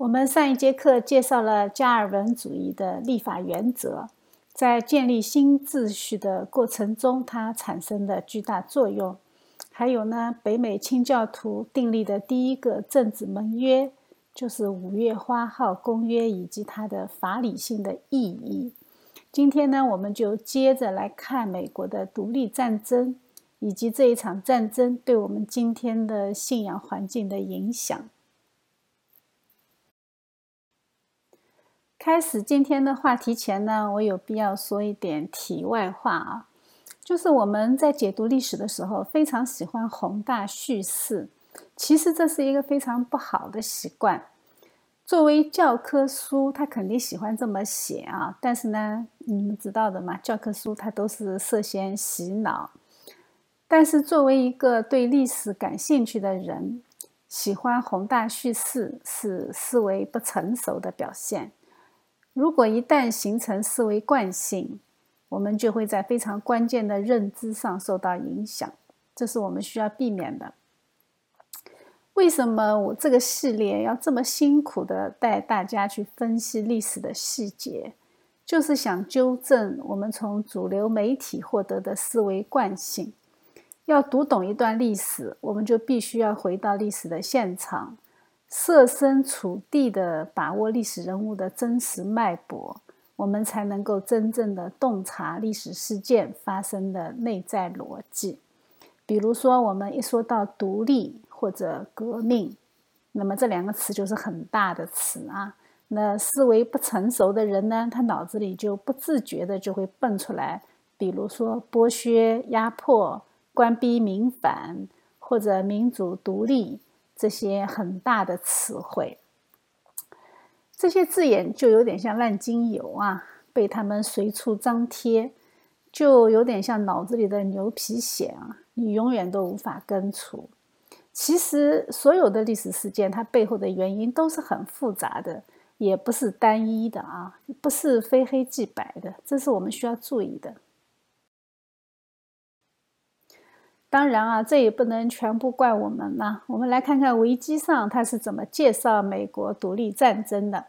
我们上一节课介绍了加尔文主义的立法原则，在建立新秩序的过程中，它产生的巨大作用。还有呢，北美清教徒订立的第一个政治盟约，就是《五月花号公约》，以及它的法理性的意义。今天呢，我们就接着来看美国的独立战争，以及这一场战争对我们今天的信仰环境的影响。开始今天的话题前呢，我有必要说一点题外话啊，就是我们在解读历史的时候，非常喜欢宏大叙事，其实这是一个非常不好的习惯。作为教科书，他肯定喜欢这么写啊，但是呢，你们知道的嘛，教科书它都是涉嫌洗脑。但是作为一个对历史感兴趣的人，喜欢宏大叙事是思维不成熟的表现。如果一旦形成思维惯性，我们就会在非常关键的认知上受到影响，这是我们需要避免的。为什么我这个系列要这么辛苦的带大家去分析历史的细节？就是想纠正我们从主流媒体获得的思维惯性。要读懂一段历史，我们就必须要回到历史的现场。设身处地的把握历史人物的真实脉搏，我们才能够真正的洞察历史事件发生的内在逻辑。比如说，我们一说到独立或者革命，那么这两个词就是很大的词啊。那思维不成熟的人呢，他脑子里就不自觉的就会蹦出来，比如说剥削、压迫、官逼民反，或者民主独立。这些很大的词汇，这些字眼就有点像烂精油啊，被他们随处张贴，就有点像脑子里的牛皮癣啊，你永远都无法根除。其实，所有的历史事件，它背后的原因都是很复杂的，也不是单一的啊，不是非黑即白的，这是我们需要注意的。当然啊，这也不能全部怪我们嘛。我们来看看维基上他是怎么介绍美国独立战争的。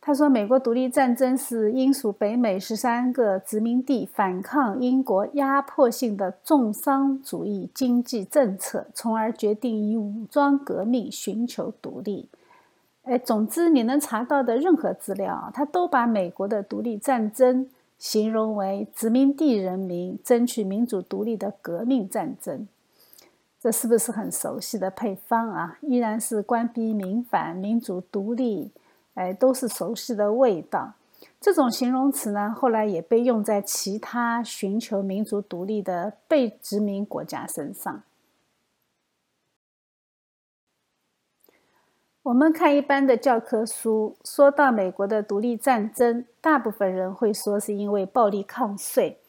他说，美国独立战争是英属北美十三个殖民地反抗英国压迫性的重商主义经济政策，从而决定以武装革命寻求独立。哎，总之你能查到的任何资料，他都把美国的独立战争。形容为殖民地人民争取民主独立的革命战争，这是不是很熟悉的配方啊？依然是官逼民反、民主独立，哎，都是熟悉的味道。这种形容词呢，后来也被用在其他寻求民族独立的被殖民国家身上。我们看一般的教科书，说到美国的独立战争，大部分人会说是因为暴力抗税，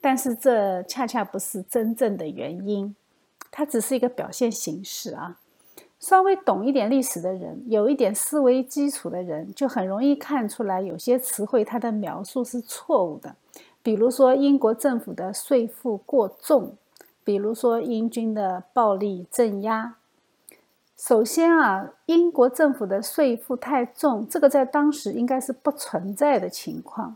但是这恰恰不是真正的原因，它只是一个表现形式啊。稍微懂一点历史的人，有一点思维基础的人，就很容易看出来，有些词汇它的描述是错误的。比如说英国政府的税负过重，比如说英军的暴力镇压。首先啊，英国政府的税负太重，这个在当时应该是不存在的情况，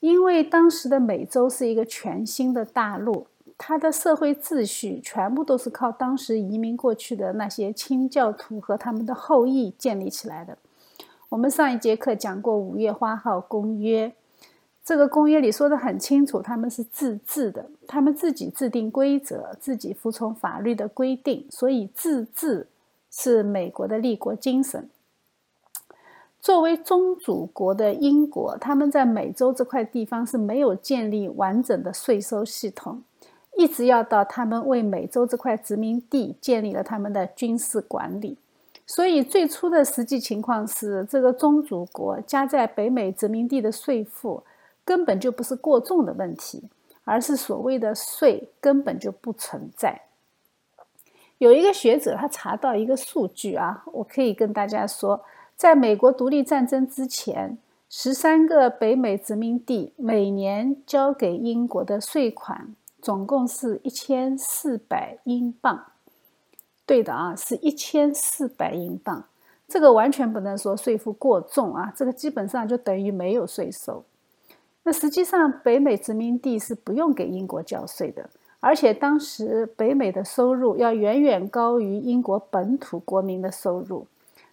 因为当时的美洲是一个全新的大陆，它的社会秩序全部都是靠当时移民过去的那些清教徒和他们的后裔建立起来的。我们上一节课讲过《五月花号公约》，这个公约里说的很清楚，他们是自治的，他们自己制定规则，自己服从法律的规定，所以自治。是美国的立国精神。作为宗主国的英国，他们在美洲这块地方是没有建立完整的税收系统，一直要到他们为美洲这块殖民地建立了他们的军事管理。所以最初的实际情况是，这个宗主国加在北美殖民地的税负根本就不是过重的问题，而是所谓的税根本就不存在。有一个学者，他查到一个数据啊，我可以跟大家说，在美国独立战争之前，十三个北美殖民地每年交给英国的税款总共是一千四百英镑。对的啊，是一千四百英镑。这个完全不能说税负过重啊，这个基本上就等于没有税收。那实际上，北美殖民地是不用给英国交税的，而且当时北美的收入要远远高于英国本土国民的收入。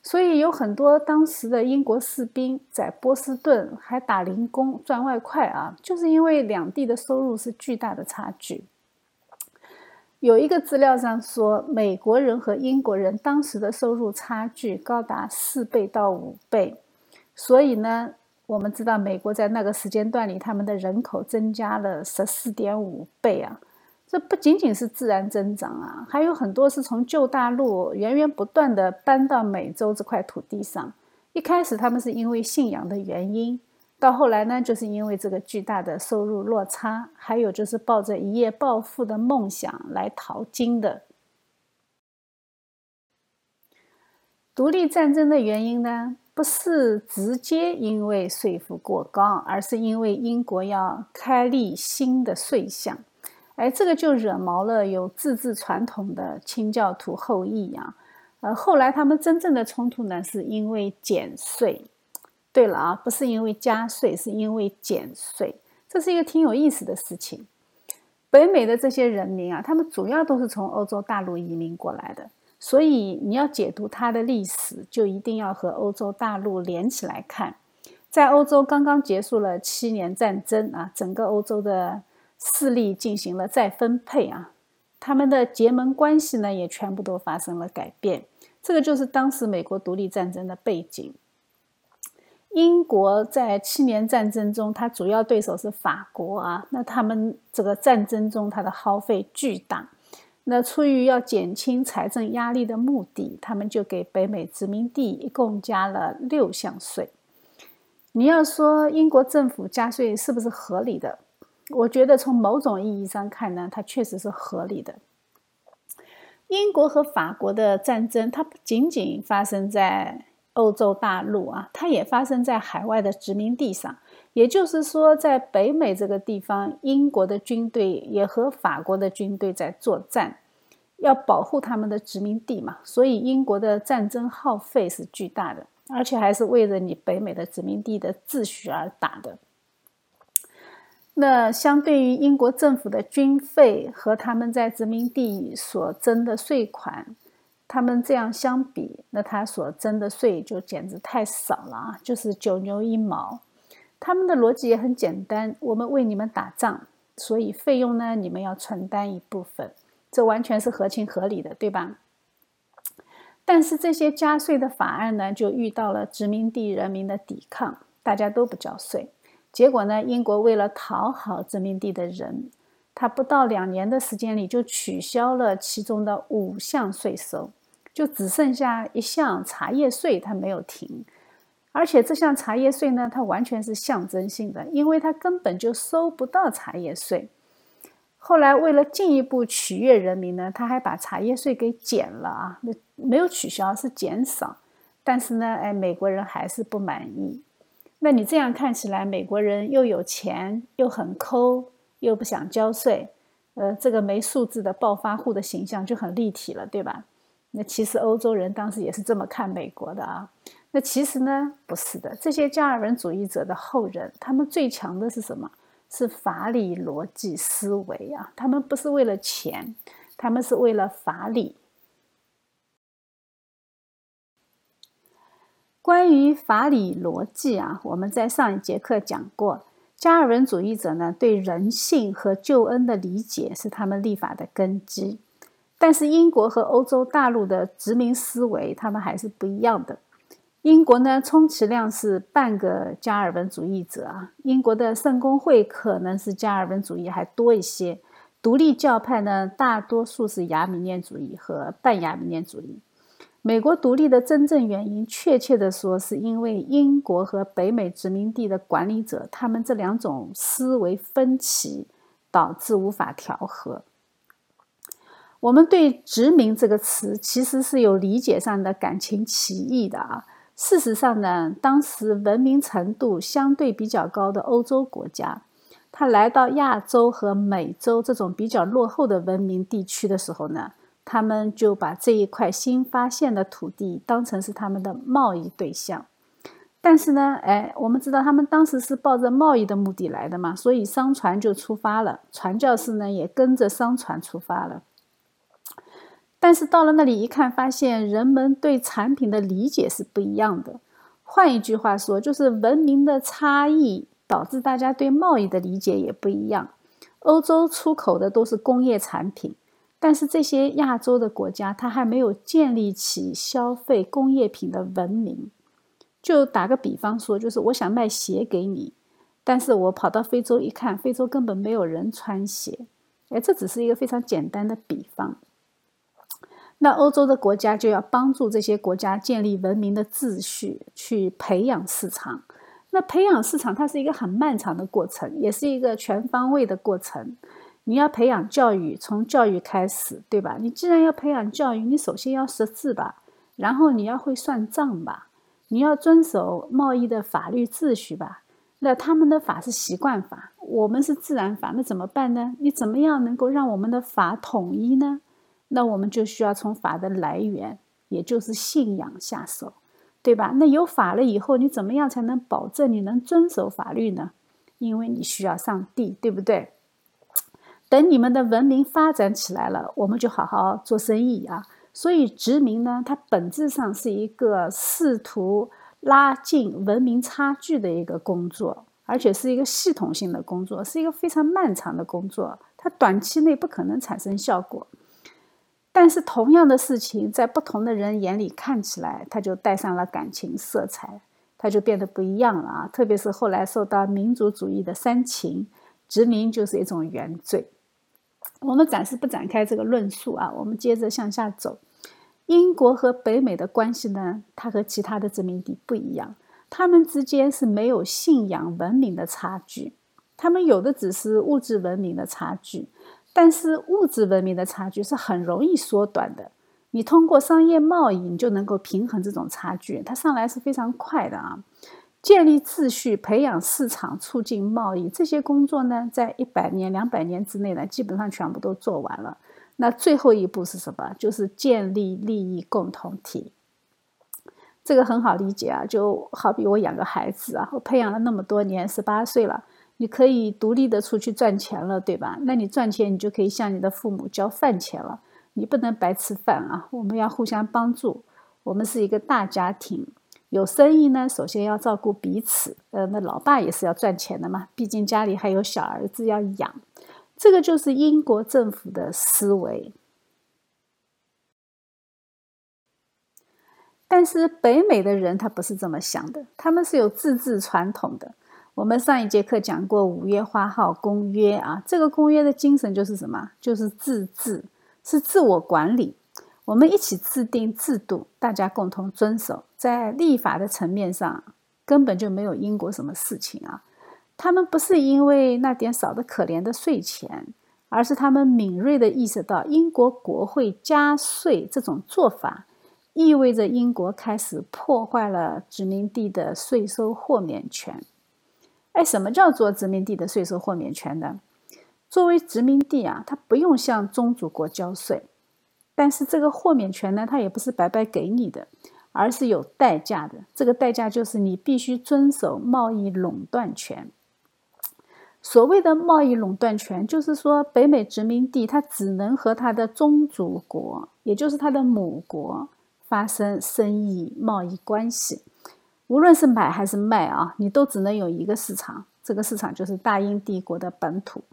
所以有很多当时的英国士兵在波士顿还打零工赚外快啊，就是因为两地的收入是巨大的差距。有一个资料上说，美国人和英国人当时的收入差距高达四倍到五倍。所以呢，我们知道美国在那个时间段里，他们的人口增加了十四点五倍啊。这不仅仅是自然增长啊，还有很多是从旧大陆源源不断的搬到美洲这块土地上。一开始他们是因为信仰的原因，到后来呢，就是因为这个巨大的收入落差，还有就是抱着一夜暴富的梦想来淘金的。独立战争的原因呢，不是直接因为税负过高，而是因为英国要开立新的税项。哎，这个就惹毛了有自治传统的清教徒后裔呀。呃，后来他们真正的冲突呢，是因为减税。对了啊，不是因为加税，是因为减税。这是一个挺有意思的事情。北美的这些人民啊，他们主要都是从欧洲大陆移民过来的，所以你要解读它的历史，就一定要和欧洲大陆连起来看。在欧洲刚刚结束了七年战争啊，整个欧洲的。势力进行了再分配啊，他们的结盟关系呢也全部都发生了改变。这个就是当时美国独立战争的背景。英国在七年战争中，它主要对手是法国啊，那他们这个战争中，它的耗费巨大。那出于要减轻财政压力的目的，他们就给北美殖民地一共加了六项税。你要说英国政府加税是不是合理的？我觉得从某种意义上看呢，它确实是合理的。英国和法国的战争，它不仅仅发生在欧洲大陆啊，它也发生在海外的殖民地上。也就是说，在北美这个地方，英国的军队也和法国的军队在作战，要保护他们的殖民地嘛。所以，英国的战争耗费是巨大的，而且还是为了你北美的殖民地的秩序而打的。那相对于英国政府的军费和他们在殖民地所征的税款，他们这样相比，那他所征的税就简直太少了啊，就是九牛一毛。他们的逻辑也很简单：我们为你们打仗，所以费用呢，你们要承担一部分，这完全是合情合理的，对吧？但是这些加税的法案呢，就遇到了殖民地人民的抵抗，大家都不交税。结果呢？英国为了讨好殖民地的人，他不到两年的时间里就取消了其中的五项税收，就只剩下一项茶叶税，他没有停。而且这项茶叶税呢，它完全是象征性的，因为它根本就收不到茶叶税。后来为了进一步取悦人民呢，他还把茶叶税给减了啊，那没有取消，是减少。但是呢，哎，美国人还是不满意。那你这样看起来，美国人又有钱，又很抠，又不想交税，呃，这个没素质的暴发户的形象就很立体了，对吧？那其实欧洲人当时也是这么看美国的啊。那其实呢，不是的，这些加尔文主义者的后人，他们最强的是什么？是法理逻辑思维啊。他们不是为了钱，他们是为了法理。关于法理逻辑啊，我们在上一节课讲过，加尔文主义者呢对人性和救恩的理解是他们立法的根基。但是英国和欧洲大陆的殖民思维，他们还是不一样的。英国呢，充其量是半个加尔文主义者啊。英国的圣公会可能是加尔文主义还多一些，独立教派呢，大多数是亚米念主义和半亚米念主义。美国独立的真正原因，确切的说，是因为英国和北美殖民地的管理者，他们这两种思维分歧，导致无法调和。我们对“殖民”这个词，其实是有理解上的感情歧义的啊。事实上呢，当时文明程度相对比较高的欧洲国家，他来到亚洲和美洲这种比较落后的文明地区的时候呢。他们就把这一块新发现的土地当成是他们的贸易对象。但是呢，哎，我们知道他们当时是抱着贸易的目的来的嘛，所以商船就出发了，传教士呢也跟着商船出发了。但是到了那里一看，发现人们对产品的理解是不一样的。换一句话说，就是文明的差异导致大家对贸易的理解也不一样。欧洲出口的都是工业产品，但是这些亚洲的国家，它还没有建立起消费工业品的文明。就打个比方说，就是我想卖鞋给你，但是我跑到非洲一看，非洲根本没有人穿鞋。哎，这只是一个非常简单的比方。那欧洲的国家就要帮助这些国家建立文明的秩序，去培养市场。那培养市场，它是一个很漫长的过程，也是一个全方位的过程。你要培养教育，从教育开始，对吧？你既然要培养教育，你首先要识字吧，然后你要会算账吧，你要遵守贸易的法律秩序吧。那他们的法是习惯法，我们是自然法，那怎么办呢？你怎么样能够让我们的法统一呢？那我们就需要从法的来源，也就是信仰下手，对吧？那有法了以后，你怎么样才能保证你能遵守法律呢？因为你需要上帝，对不对？等你们的文明发展起来了，我们就好好做生意啊。所以殖民呢，它本质上是一个试图拉近文明差距的一个工作，而且是一个系统性的工作，是一个非常漫长的工作，它短期内不可能产生效果。但是同样的事情，在不同的人眼里看起来，它就带上了感情色彩，它就变得不一样了啊！特别是后来受到民族主义的煽情，殖民就是一种原罪。我们暂时不展开这个论述啊，我们接着向下走。英国和北美的关系呢，它和其他的殖民地不一样，他们之间是没有信仰文明的差距，他们有的只是物质文明的差距。但是物质文明的差距是很容易缩短的，你通过商业贸易，你就能够平衡这种差距，它上来是非常快的啊。建立秩序、培养市场、促进贸易这些工作呢，在一百年、两百年之内呢，基本上全部都做完了。那最后一步是什么？就是建立利益共同体。这个很好理解啊，就好比我养个孩子啊，我培养了那么多年，十八岁了。你可以独立的出去赚钱了，对吧？那你赚钱，你就可以向你的父母交饭钱了。你不能白吃饭啊！我们要互相帮助。我们是一个大家庭，有生意呢，首先要照顾彼此。呃，那老爸也是要赚钱的嘛，毕竟家里还有小儿子要养。这个就是英国政府的思维。但是北美的人他不是这么想的，他们是有自治传统的。我们上一节课讲过《五月花号公约》啊，这个公约的精神就是什么？就是自治，是自我管理。我们一起制定制度，大家共同遵守。在立法的层面上，根本就没有英国什么事情啊。他们不是因为那点少得可怜的税钱，而是他们敏锐地意识到，英国国会加税这种做法，意味着英国开始破坏了殖民地的税收豁免权。哎，什么叫做殖民地的税收豁免权呢？作为殖民地啊，它不用向宗主国交税，但是这个豁免权呢，它也不是白白给你的，而是有代价的。这个代价就是你必须遵守贸易垄断权。所谓的贸易垄断权，就是说北美殖民地它只能和它的宗主国，也就是它的母国发生生意贸易关系。无论是买还是卖啊，你都只能有一个市场，这个市场就是大英帝国的本土。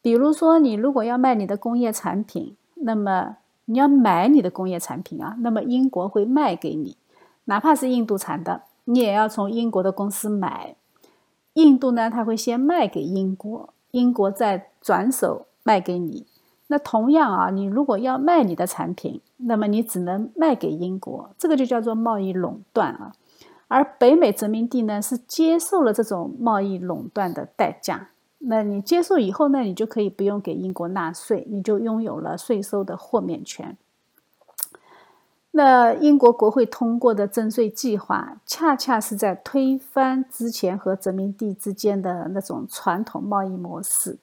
比如说，你如果要卖你的工业产品，那么你要买你的工业产品啊，那么英国会卖给你，哪怕是印度产的，你也要从英国的公司买。印度呢，他会先卖给英国，英国再转手卖给你。那同样啊，你如果要卖你的产品，那么你只能卖给英国，这个就叫做贸易垄断啊。而北美殖民地呢，是接受了这种贸易垄断的代价。那你接受以后呢，你就可以不用给英国纳税，你就拥有了税收的豁免权。那英国国会通过的征税计划，恰恰是在推翻之前和殖民地之间的那种传统贸易模式。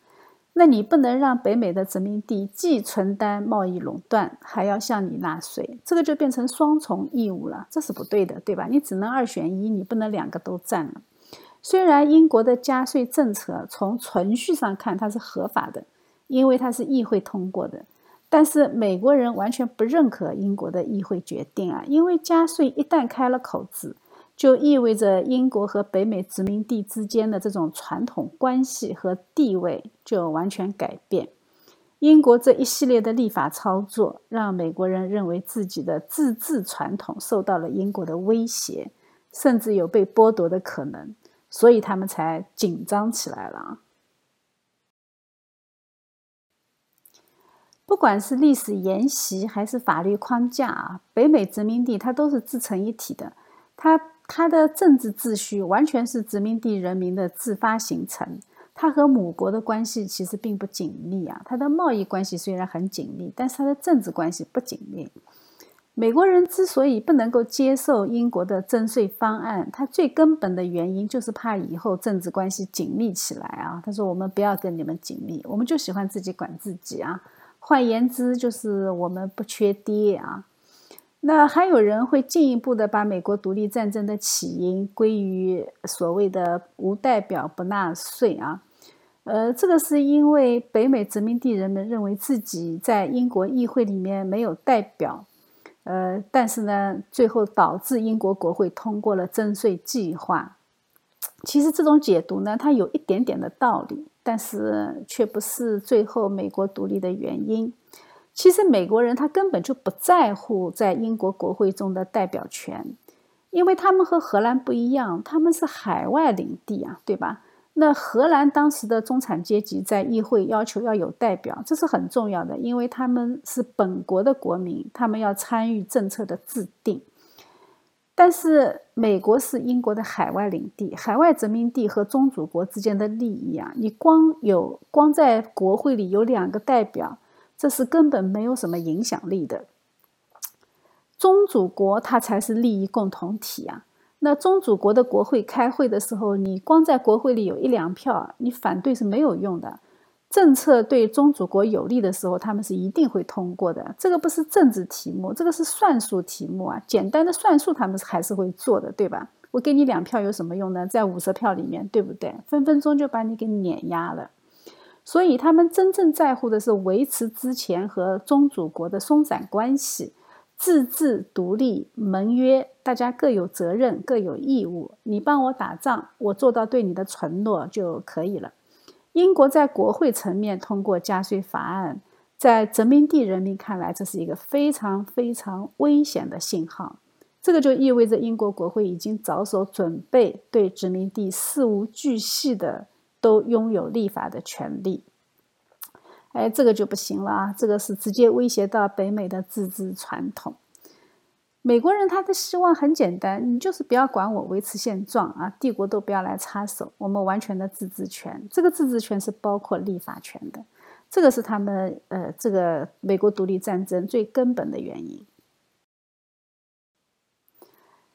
那你不能让北美的殖民地既承担贸易垄断，还要向你纳税，这个就变成双重义务了，这是不对的，对吧？你只能二选一，你不能两个都占了。虽然英国的加税政策从程序上看它是合法的，因为它是议会通过的，但是美国人完全不认可英国的议会决定啊，因为加税一旦开了口子。就意味着英国和北美殖民地之间的这种传统关系和地位就完全改变。英国这一系列的立法操作，让美国人认为自己的自治传统受到了英国的威胁，甚至有被剥夺的可能，所以他们才紧张起来了。不管是历史沿袭还是法律框架啊，北美殖民地它都是自成一体的，它。它的政治秩序完全是殖民地人民的自发形成，它和母国的关系其实并不紧密啊。它的贸易关系虽然很紧密，但是它的政治关系不紧密。美国人之所以不能够接受英国的征税方案，他最根本的原因就是怕以后政治关系紧密起来啊。他说：“我们不要跟你们紧密，我们就喜欢自己管自己啊。”换言之，就是我们不缺爹啊。那还有人会进一步的把美国独立战争的起因归于所谓的无代表不纳税啊，呃，这个是因为北美殖民地人们认为自己在英国议会里面没有代表，呃，但是呢，最后导致英国国会通过了征税计划。其实这种解读呢，它有一点点的道理，但是却不是最后美国独立的原因。其实美国人他根本就不在乎在英国国会中的代表权，因为他们和荷兰不一样，他们是海外领地啊，对吧？那荷兰当时的中产阶级在议会要求要有代表，这是很重要的，因为他们是本国的国民，他们要参与政策的制定。但是美国是英国的海外领地，海外殖民地和宗主国之间的利益啊，你光有光在国会里有两个代表。这是根本没有什么影响力的。宗主国它才是利益共同体啊！那宗主国的国会开会的时候，你光在国会里有一两票，你反对是没有用的。政策对宗主国有利的时候，他们是一定会通过的。这个不是政治题目，这个是算术题目啊！简单的算术，他们还是会做的，对吧？我给你两票有什么用呢？在五十票里面，对不对？分分钟就把你给碾压了。所以，他们真正在乎的是维持之前和宗主国的松散关系，自治独立盟约，大家各有责任，各有义务。你帮我打仗，我做到对你的承诺就可以了。英国在国会层面通过加税法案，在殖民地人民看来，这是一个非常非常危险的信号。这个就意味着英国国会已经着手准备对殖民地事无巨细的。都拥有立法的权利，哎，这个就不行了啊！这个是直接威胁到北美的自治传统。美国人他的希望很简单，你就是不要管我，维持现状啊，帝国都不要来插手，我们完全的自治权。这个自治权是包括立法权的，这个是他们呃，这个美国独立战争最根本的原因。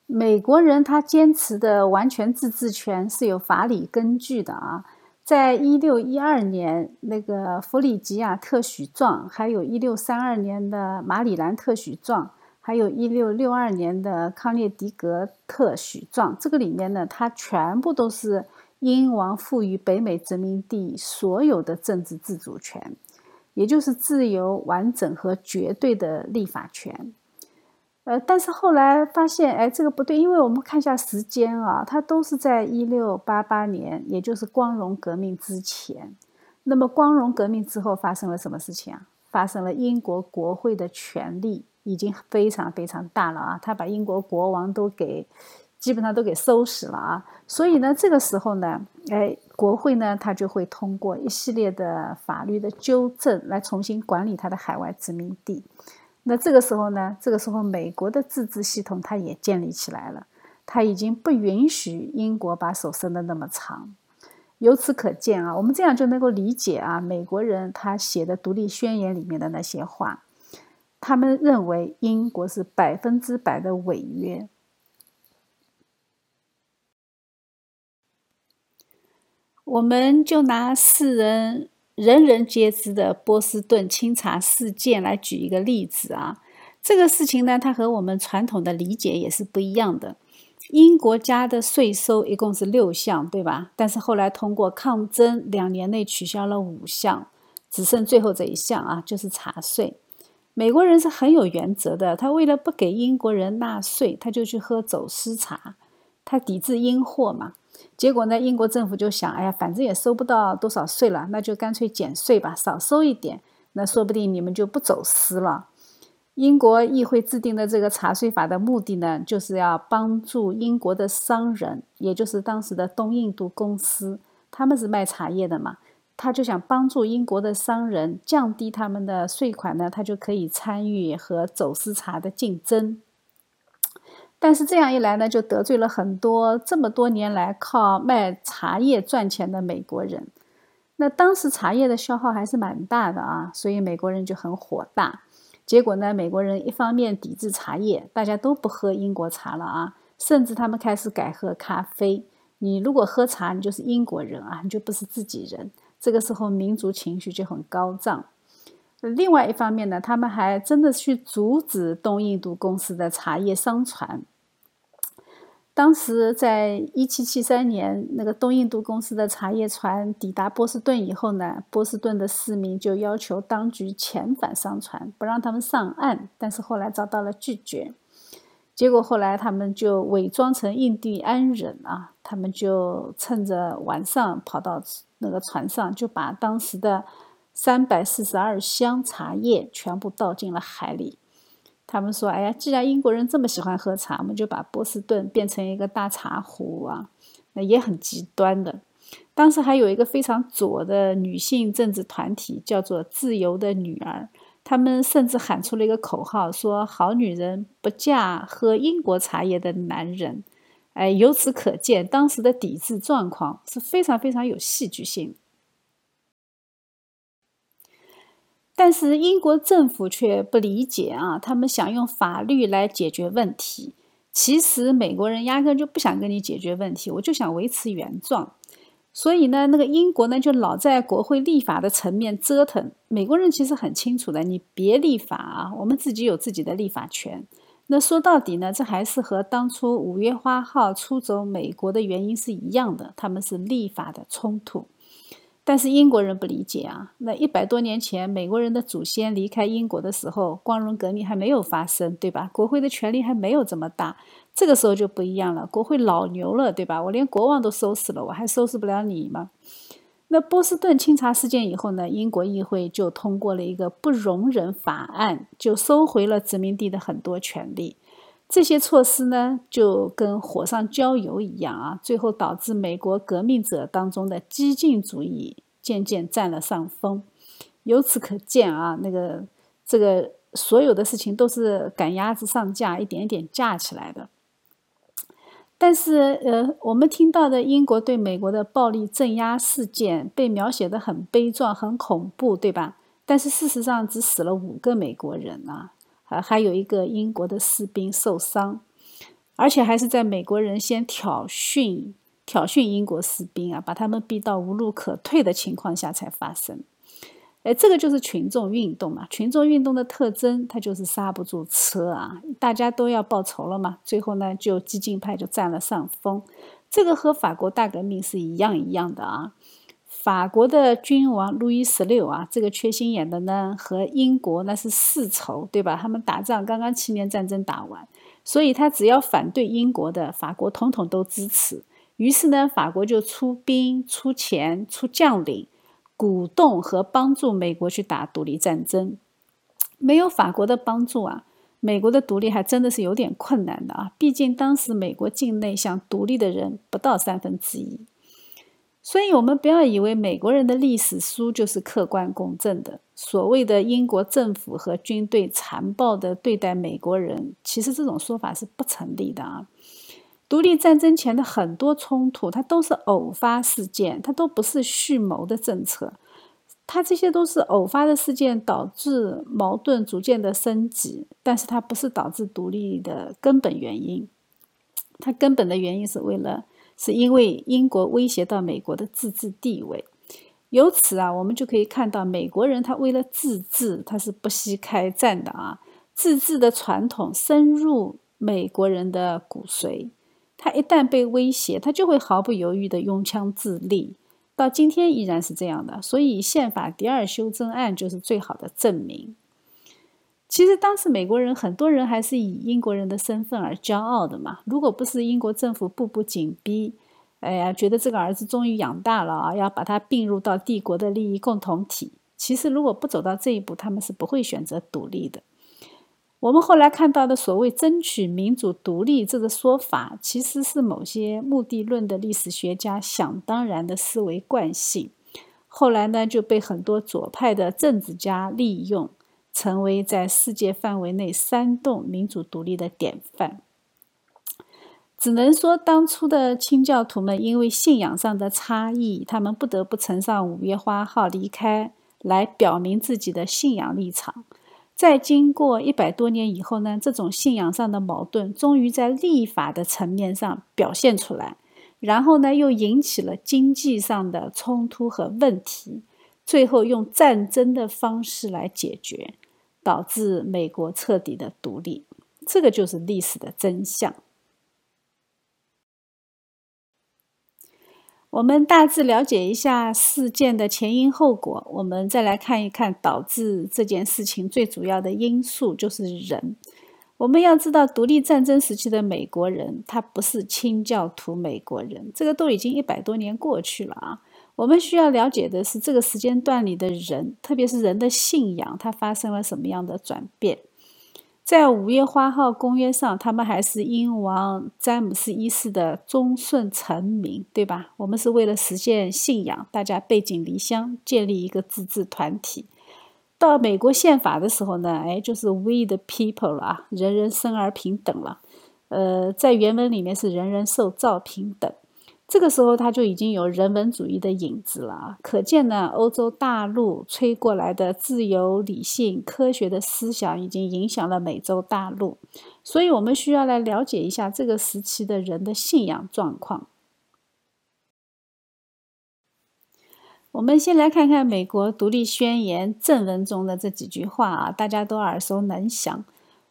美国人他坚持的完全自治权是有法理根据的啊。在一六一二年那个弗里吉亚特许状，还有一六三二年的马里兰特许状，还有一六六二年的康涅狄格特许状，这个里面呢，它全部都是英王赋予北美殖民地所有的政治自主权，也就是自由、完整和绝对的立法权。呃，但是后来发现，哎，这个不对，因为我们看一下时间啊，它都是在一六八八年，也就是光荣革命之前。那么光荣革命之后发生了什么事情啊？发生了英国国会的权力已经非常非常大了啊，他把英国国王都给基本上都给收拾了啊。所以呢，这个时候呢，哎，国会呢，它就会通过一系列的法律的纠正来重新管理它的海外殖民地。那这个时候呢？这个时候，美国的自治系统它也建立起来了，它已经不允许英国把手伸得那么长。由此可见啊，我们这样就能够理解啊，美国人他写的独立宣言里面的那些话，他们认为英国是百分之百的违约。我们就拿世人人人皆知的波士顿清查事件来举一个例子啊。这个事情呢，它和我们传统的理解也是不一样的。英国家的税收一共是六项，对吧？但是后来通过抗争，两年内取消了五项，只剩最后这一项啊，就是茶税。美国人是很有原则的，他为了不给英国人纳税，他就去喝走私茶，他抵制英货嘛。结果呢，英国政府就想，哎呀，反正也收不到多少税了，那就干脆减税吧，少收一点，那说不定你们就不走私了。英国议会制定的这个茶税法的目的呢，就是要帮助英国的商人，也就是当时的东印度公司，他们是卖茶叶的嘛，他就想帮助英国的商人降低他们的税款呢，他就可以参与和走私茶的竞争。但是这样一来呢，就得罪了很多这么多年来靠卖茶叶赚钱的美国人。那当时茶叶的消耗还是蛮大的啊，所以美国人就很火大。结果呢，美国人一方面抵制茶叶，大家都不喝英国茶了啊，甚至他们开始改喝咖啡。你如果喝茶，你就是英国人啊，你就不是自己人。这个时候民族情绪就很高涨。另外一方面呢，他们还真的去阻止东印度公司的茶叶商船。当时，在一七七三年，那个东印度公司的茶叶船抵达波士顿以后呢，波士顿的市民就要求当局遣返商船，不让他们上岸。但是后来遭到了拒绝，结果后来他们就伪装成印第安人啊，他们就趁着晚上跑到那个船上，就把当时的三百四十二箱茶叶全部倒进了海里。他们说：“哎呀，既然英国人这么喜欢喝茶，我们就把波士顿变成一个大茶壶啊！那也很极端的。当时还有一个非常左的女性政治团体，叫做‘自由的女儿’，他们甚至喊出了一个口号，说‘好女人不嫁喝英国茶叶的男人’。哎，由此可见，当时的抵制状况是非常非常有戏剧性。”但是英国政府却不理解啊，他们想用法律来解决问题。其实美国人压根就不想跟你解决问题，我就想维持原状。所以呢，那个英国呢就老在国会立法的层面折腾。美国人其实很清楚的，你别立法啊，我们自己有自己的立法权。那说到底呢，这还是和当初五月花号出走美国的原因是一样的，他们是立法的冲突。但是英国人不理解啊！那一百多年前，美国人的祖先离开英国的时候，光荣革命还没有发生，对吧？国会的权力还没有这么大，这个时候就不一样了。国会老牛了，对吧？我连国王都收拾了，我还收拾不了你吗？那波士顿清查事件以后呢？英国议会就通过了一个不容忍法案，就收回了殖民地的很多权利。这些措施呢，就跟火上浇油一样啊，最后导致美国革命者当中的激进主义渐渐占了上风。由此可见啊，那个这个所有的事情都是赶鸭子上架，一点一点架起来的。但是，呃，我们听到的英国对美国的暴力镇压事件被描写的很悲壮、很恐怖，对吧？但是事实上只死了五个美国人啊。还还有一个英国的士兵受伤，而且还是在美国人先挑衅挑衅英国士兵啊，把他们逼到无路可退的情况下才发生。哎，这个就是群众运动嘛，群众运动的特征，它就是刹不住车啊，大家都要报仇了嘛，最后呢，就激进派就占了上风。这个和法国大革命是一样一样的啊。法国的君王路易十六啊，这个缺心眼的呢，和英国那是世仇，对吧？他们打仗刚刚七年战争打完，所以他只要反对英国的，法国统统都支持。于是呢，法国就出兵、出钱、出将领，鼓动和帮助美国去打独立战争。没有法国的帮助啊，美国的独立还真的是有点困难的啊。毕竟当时美国境内想独立的人不到三分之一。所以，我们不要以为美国人的历史书就是客观公正的。所谓的英国政府和军队残暴的对待美国人，其实这种说法是不成立的啊。独立战争前的很多冲突，它都是偶发事件，它都不是蓄谋的政策，它这些都是偶发的事件导致矛盾逐渐的升级，但是它不是导致独立的根本原因。它根本的原因是为了。是因为英国威胁到美国的自治地位，由此啊，我们就可以看到，美国人他为了自治，他是不惜开战的啊。自治的传统深入美国人的骨髓，他一旦被威胁，他就会毫不犹豫的拥枪自立。到今天依然是这样的，所以宪法第二修正案就是最好的证明。其实当时美国人很多人还是以英国人的身份而骄傲的嘛。如果不是英国政府步步紧逼，哎呀，觉得这个儿子终于养大了啊，要把他并入到帝国的利益共同体。其实如果不走到这一步，他们是不会选择独立的。我们后来看到的所谓争取民主独立这个说法，其实是某些目的论的历史学家想当然的思维惯性。后来呢，就被很多左派的政治家利用，成为在世界范围内煽动民主独立的典范。只能说，当初的清教徒们因为信仰上的差异，他们不得不乘上五月花号离开，来表明自己的信仰立场。在经过一百多年以后呢，这种信仰上的矛盾终于在立法的层面上表现出来，然后呢，又引起了经济上的冲突和问题，最后用战争的方式来解决，导致美国彻底的独立。这个就是历史的真相。我们大致了解一下事件的前因后果，我们再来看一看导致这件事情最主要的因素就是人。我们要知道，独立战争时期的美国人，他不是清教徒美国人，这个都已经一百多年过去了啊。我们需要了解的是这个时间段里的人，特别是人的信仰，它发生了什么样的转变。在五月花号公约上，他们还是英王詹姆斯一世的忠顺臣民，对吧？我们是为了实现信仰，大家背井离乡，建立一个自治团体。到美国宪法的时候呢，哎，就是 We the people 了啊，人人生而平等了。呃，在原文里面是人人受造平等。这个时候，他就已经有人文主义的影子了啊。可见呢，欧洲大陆吹过来的自由、理性、科学的思想，已经影响了美洲大陆。所以，我们需要来了解一下这个时期的人的信仰状况。我们先来看看美国独立宣言正文中的这几句话啊，大家都耳熟能详。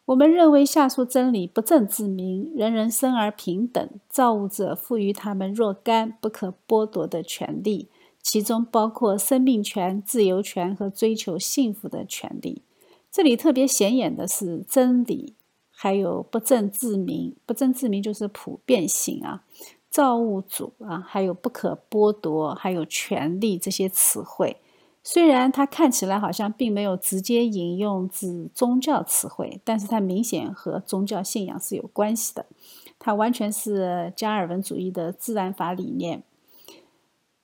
我们认为下述真理不证自明：人人生而平等，造物者赋予他们若干不可剥夺的权利，其中包括生命权、自由权和追求幸福的权利。这里特别显眼的是真理，还有不证自明。不证自明就是普遍性啊，造物主啊，还有不可剥夺，还有权利这些词汇。虽然它看起来好像并没有直接引用自宗教词汇，但是它明显和宗教信仰是有关系的。它完全是加尔文主义的自然法理念。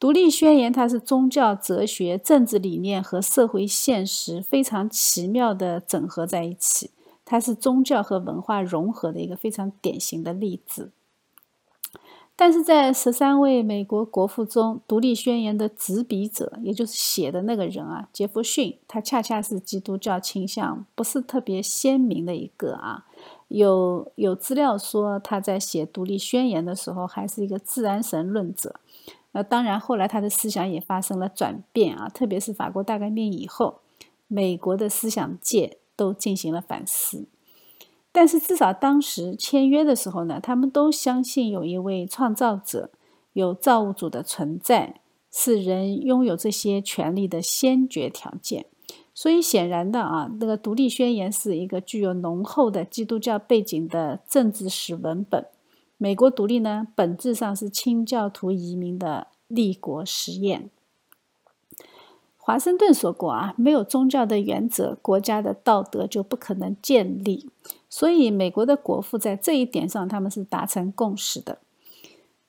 独立宣言它是宗教、哲学、政治理念和社会现实非常奇妙的整合在一起，它是宗教和文化融合的一个非常典型的例子。但是在十三位美国国父中，独立宣言的执笔者，也就是写的那个人啊，杰弗逊，他恰恰是基督教倾向不是特别鲜明的一个啊。有有资料说他在写独立宣言的时候还是一个自然神论者。那当然，后来他的思想也发生了转变啊，特别是法国大革命以后，美国的思想界都进行了反思。但是至少当时签约的时候呢，他们都相信有一位创造者，有造物主的存在，是人拥有这些权利的先决条件。所以显然的啊，那个独立宣言是一个具有浓厚的基督教背景的政治史文本。美国独立呢，本质上是清教徒移民的立国实验。华盛顿说过啊，没有宗教的原则，国家的道德就不可能建立。所以，美国的国父在这一点上，他们是达成共识的。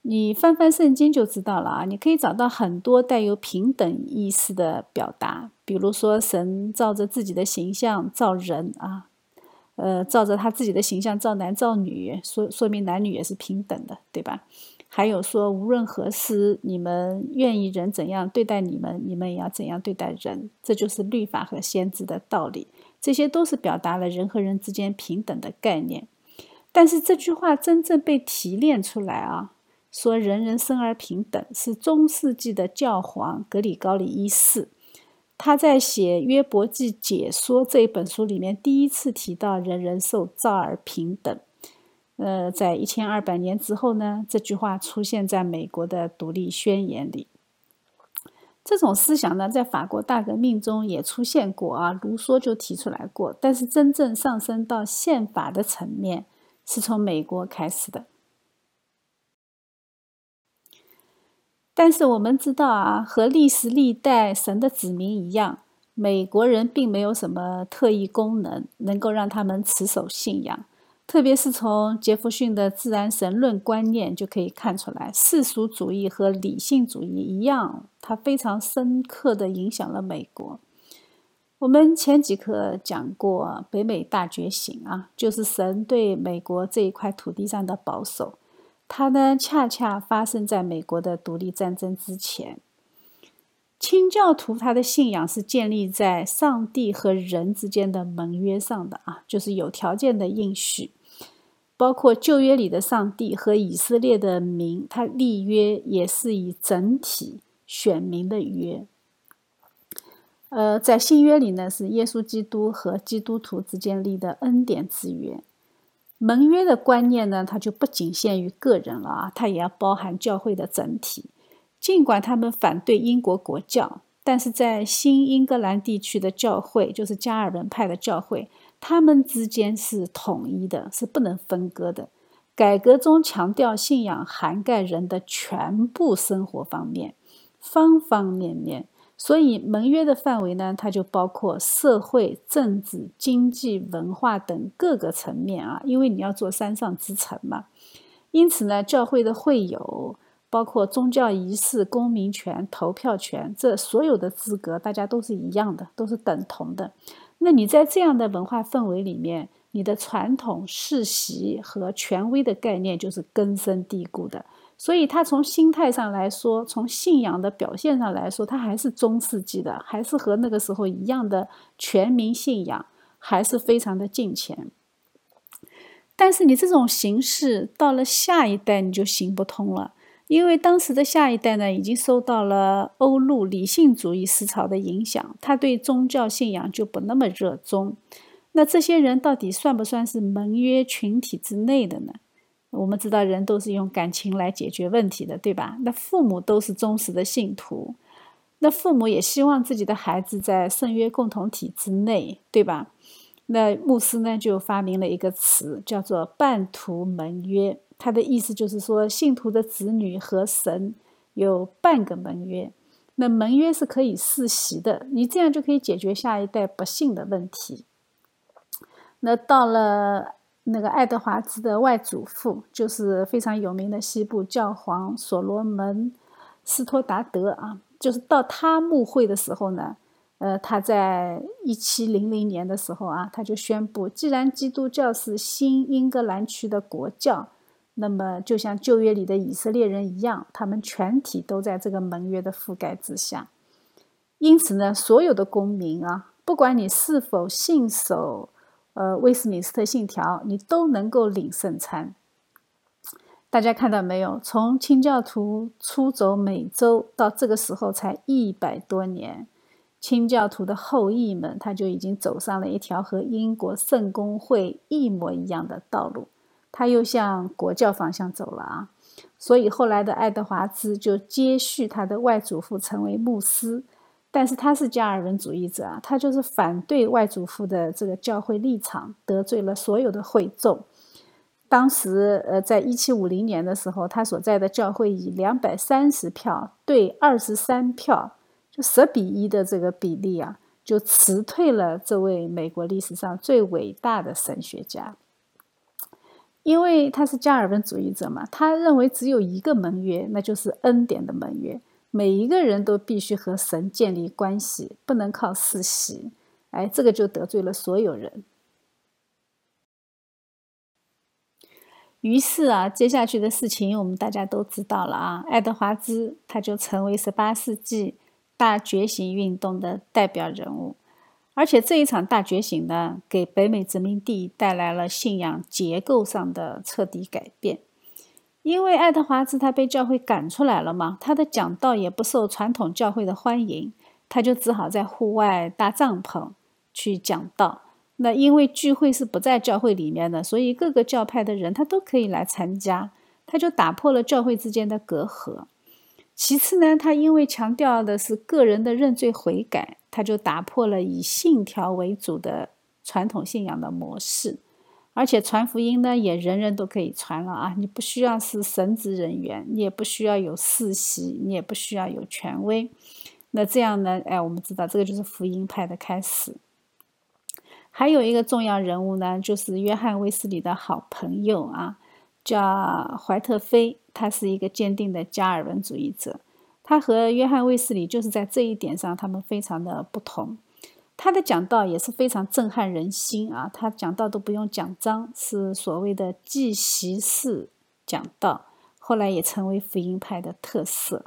你翻翻圣经就知道了啊，你可以找到很多带有平等意思的表达，比如说神照着自己的形象造人啊，呃，照着他自己的形象造男造女，说说明男女也是平等的，对吧？还有说，无论何时，你们愿意人怎样对待你们，你们也要怎样对待人。这就是律法和先知的道理。这些都是表达了人和人之间平等的概念。但是这句话真正被提炼出来啊，说人人生而平等，是中世纪的教皇格里高里一世。他在写《约伯记解说》这一本书里面，第一次提到人人受造而平等。呃，在一千二百年之后呢，这句话出现在美国的独立宣言里。这种思想呢，在法国大革命中也出现过啊，卢梭就提出来过。但是真正上升到宪法的层面，是从美国开始的。但是我们知道啊，和历史历代神的子民一样，美国人并没有什么特异功能，能够让他们持守信仰。特别是从杰弗逊的自然神论观念就可以看出来，世俗主义和理性主义一样，它非常深刻地影响了美国。我们前几课讲过北美大觉醒啊，就是神对美国这一块土地上的保守，它呢恰恰发生在美国的独立战争之前。清教徒他的信仰是建立在上帝和人之间的盟约上的啊，就是有条件的应许，包括旧约里的上帝和以色列的民，他立约也是以整体选民的约。呃，在新约里呢，是耶稣基督和基督徒之间立的恩典之约。盟约的观念呢，它就不仅限于个人了啊，它也要包含教会的整体。尽管他们反对英国国教，但是在新英格兰地区的教会，就是加尔文派的教会，他们之间是统一的，是不能分割的。改革中强调信仰涵盖人的全部生活方面，方方面面。所以盟约的范围呢，它就包括社会、政治、经济、文化等各个层面啊。因为你要做山上之城嘛，因此呢，教会的会友。包括宗教仪式、公民权、投票权，这所有的资格，大家都是一样的，都是等同的。那你在这样的文化氛围里面，你的传统世袭和权威的概念就是根深蒂固的。所以，他从心态上来说，从信仰的表现上来说，他还是中世纪的，还是和那个时候一样的全民信仰，还是非常的近前。但是，你这种形式到了下一代，你就行不通了。因为当时的下一代呢，已经受到了欧陆理性主义思潮的影响，他对宗教信仰就不那么热衷。那这些人到底算不算是盟约群体之内的呢？我们知道，人都是用感情来解决问题的，对吧？那父母都是忠实的信徒，那父母也希望自己的孩子在圣约共同体之内，对吧？那牧师呢，就发明了一个词，叫做半途盟约。他的意思就是说，信徒的子女和神有半个盟约，那盟约是可以世袭的，你这样就可以解决下一代不幸的问题。那到了那个爱德华兹的外祖父，就是非常有名的西部教皇所罗门斯托达德啊，就是到他墓会的时候呢，呃，他在一七零零年的时候啊，他就宣布，既然基督教是新英格兰区的国教。那么，就像旧约里的以色列人一样，他们全体都在这个盟约的覆盖之下。因此呢，所有的公民啊，不管你是否信守呃威斯敏斯特信条，你都能够领圣餐。大家看到没有？从清教徒出走美洲到这个时候才一百多年，清教徒的后裔们他就已经走上了一条和英国圣公会一模一样的道路。他又向国教方向走了啊，所以后来的爱德华兹就接续他的外祖父成为牧师，但是他是加尔文主义者啊，他就是反对外祖父的这个教会立场，得罪了所有的会众。当时，呃，在一七五零年的时候，他所在的教会以两百三十票对二十三票，就十比一的这个比例啊，就辞退了这位美国历史上最伟大的神学家。因为他是加尔文主义者嘛，他认为只有一个盟约，那就是恩典的盟约，每一个人都必须和神建立关系，不能靠世袭。哎，这个就得罪了所有人。于是啊，接下去的事情我们大家都知道了啊，爱德华兹他就成为十八世纪大觉醒运动的代表人物。而且这一场大觉醒呢，给北美殖民地带来了信仰结构上的彻底改变。因为爱德华兹他被教会赶出来了嘛，他的讲道也不受传统教会的欢迎，他就只好在户外搭帐篷去讲道。那因为聚会是不在教会里面的，所以各个教派的人他都可以来参加，他就打破了教会之间的隔阂。其次呢，他因为强调的是个人的认罪悔改，他就打破了以信条为主的传统信仰的模式。而且传福音呢，也人人都可以传了啊！你不需要是神职人员，你也不需要有世袭，你也不需要有权威。那这样呢？哎，我们知道这个就是福音派的开始。还有一个重要人物呢，就是约翰卫斯理的好朋友啊，叫怀特菲，他是一个坚定的加尔文主义者。他和约翰卫斯理就是在这一点上，他们非常的不同。他的讲道也是非常震撼人心啊！他讲道都不用讲章，是所谓的记习式讲道，后来也成为福音派的特色。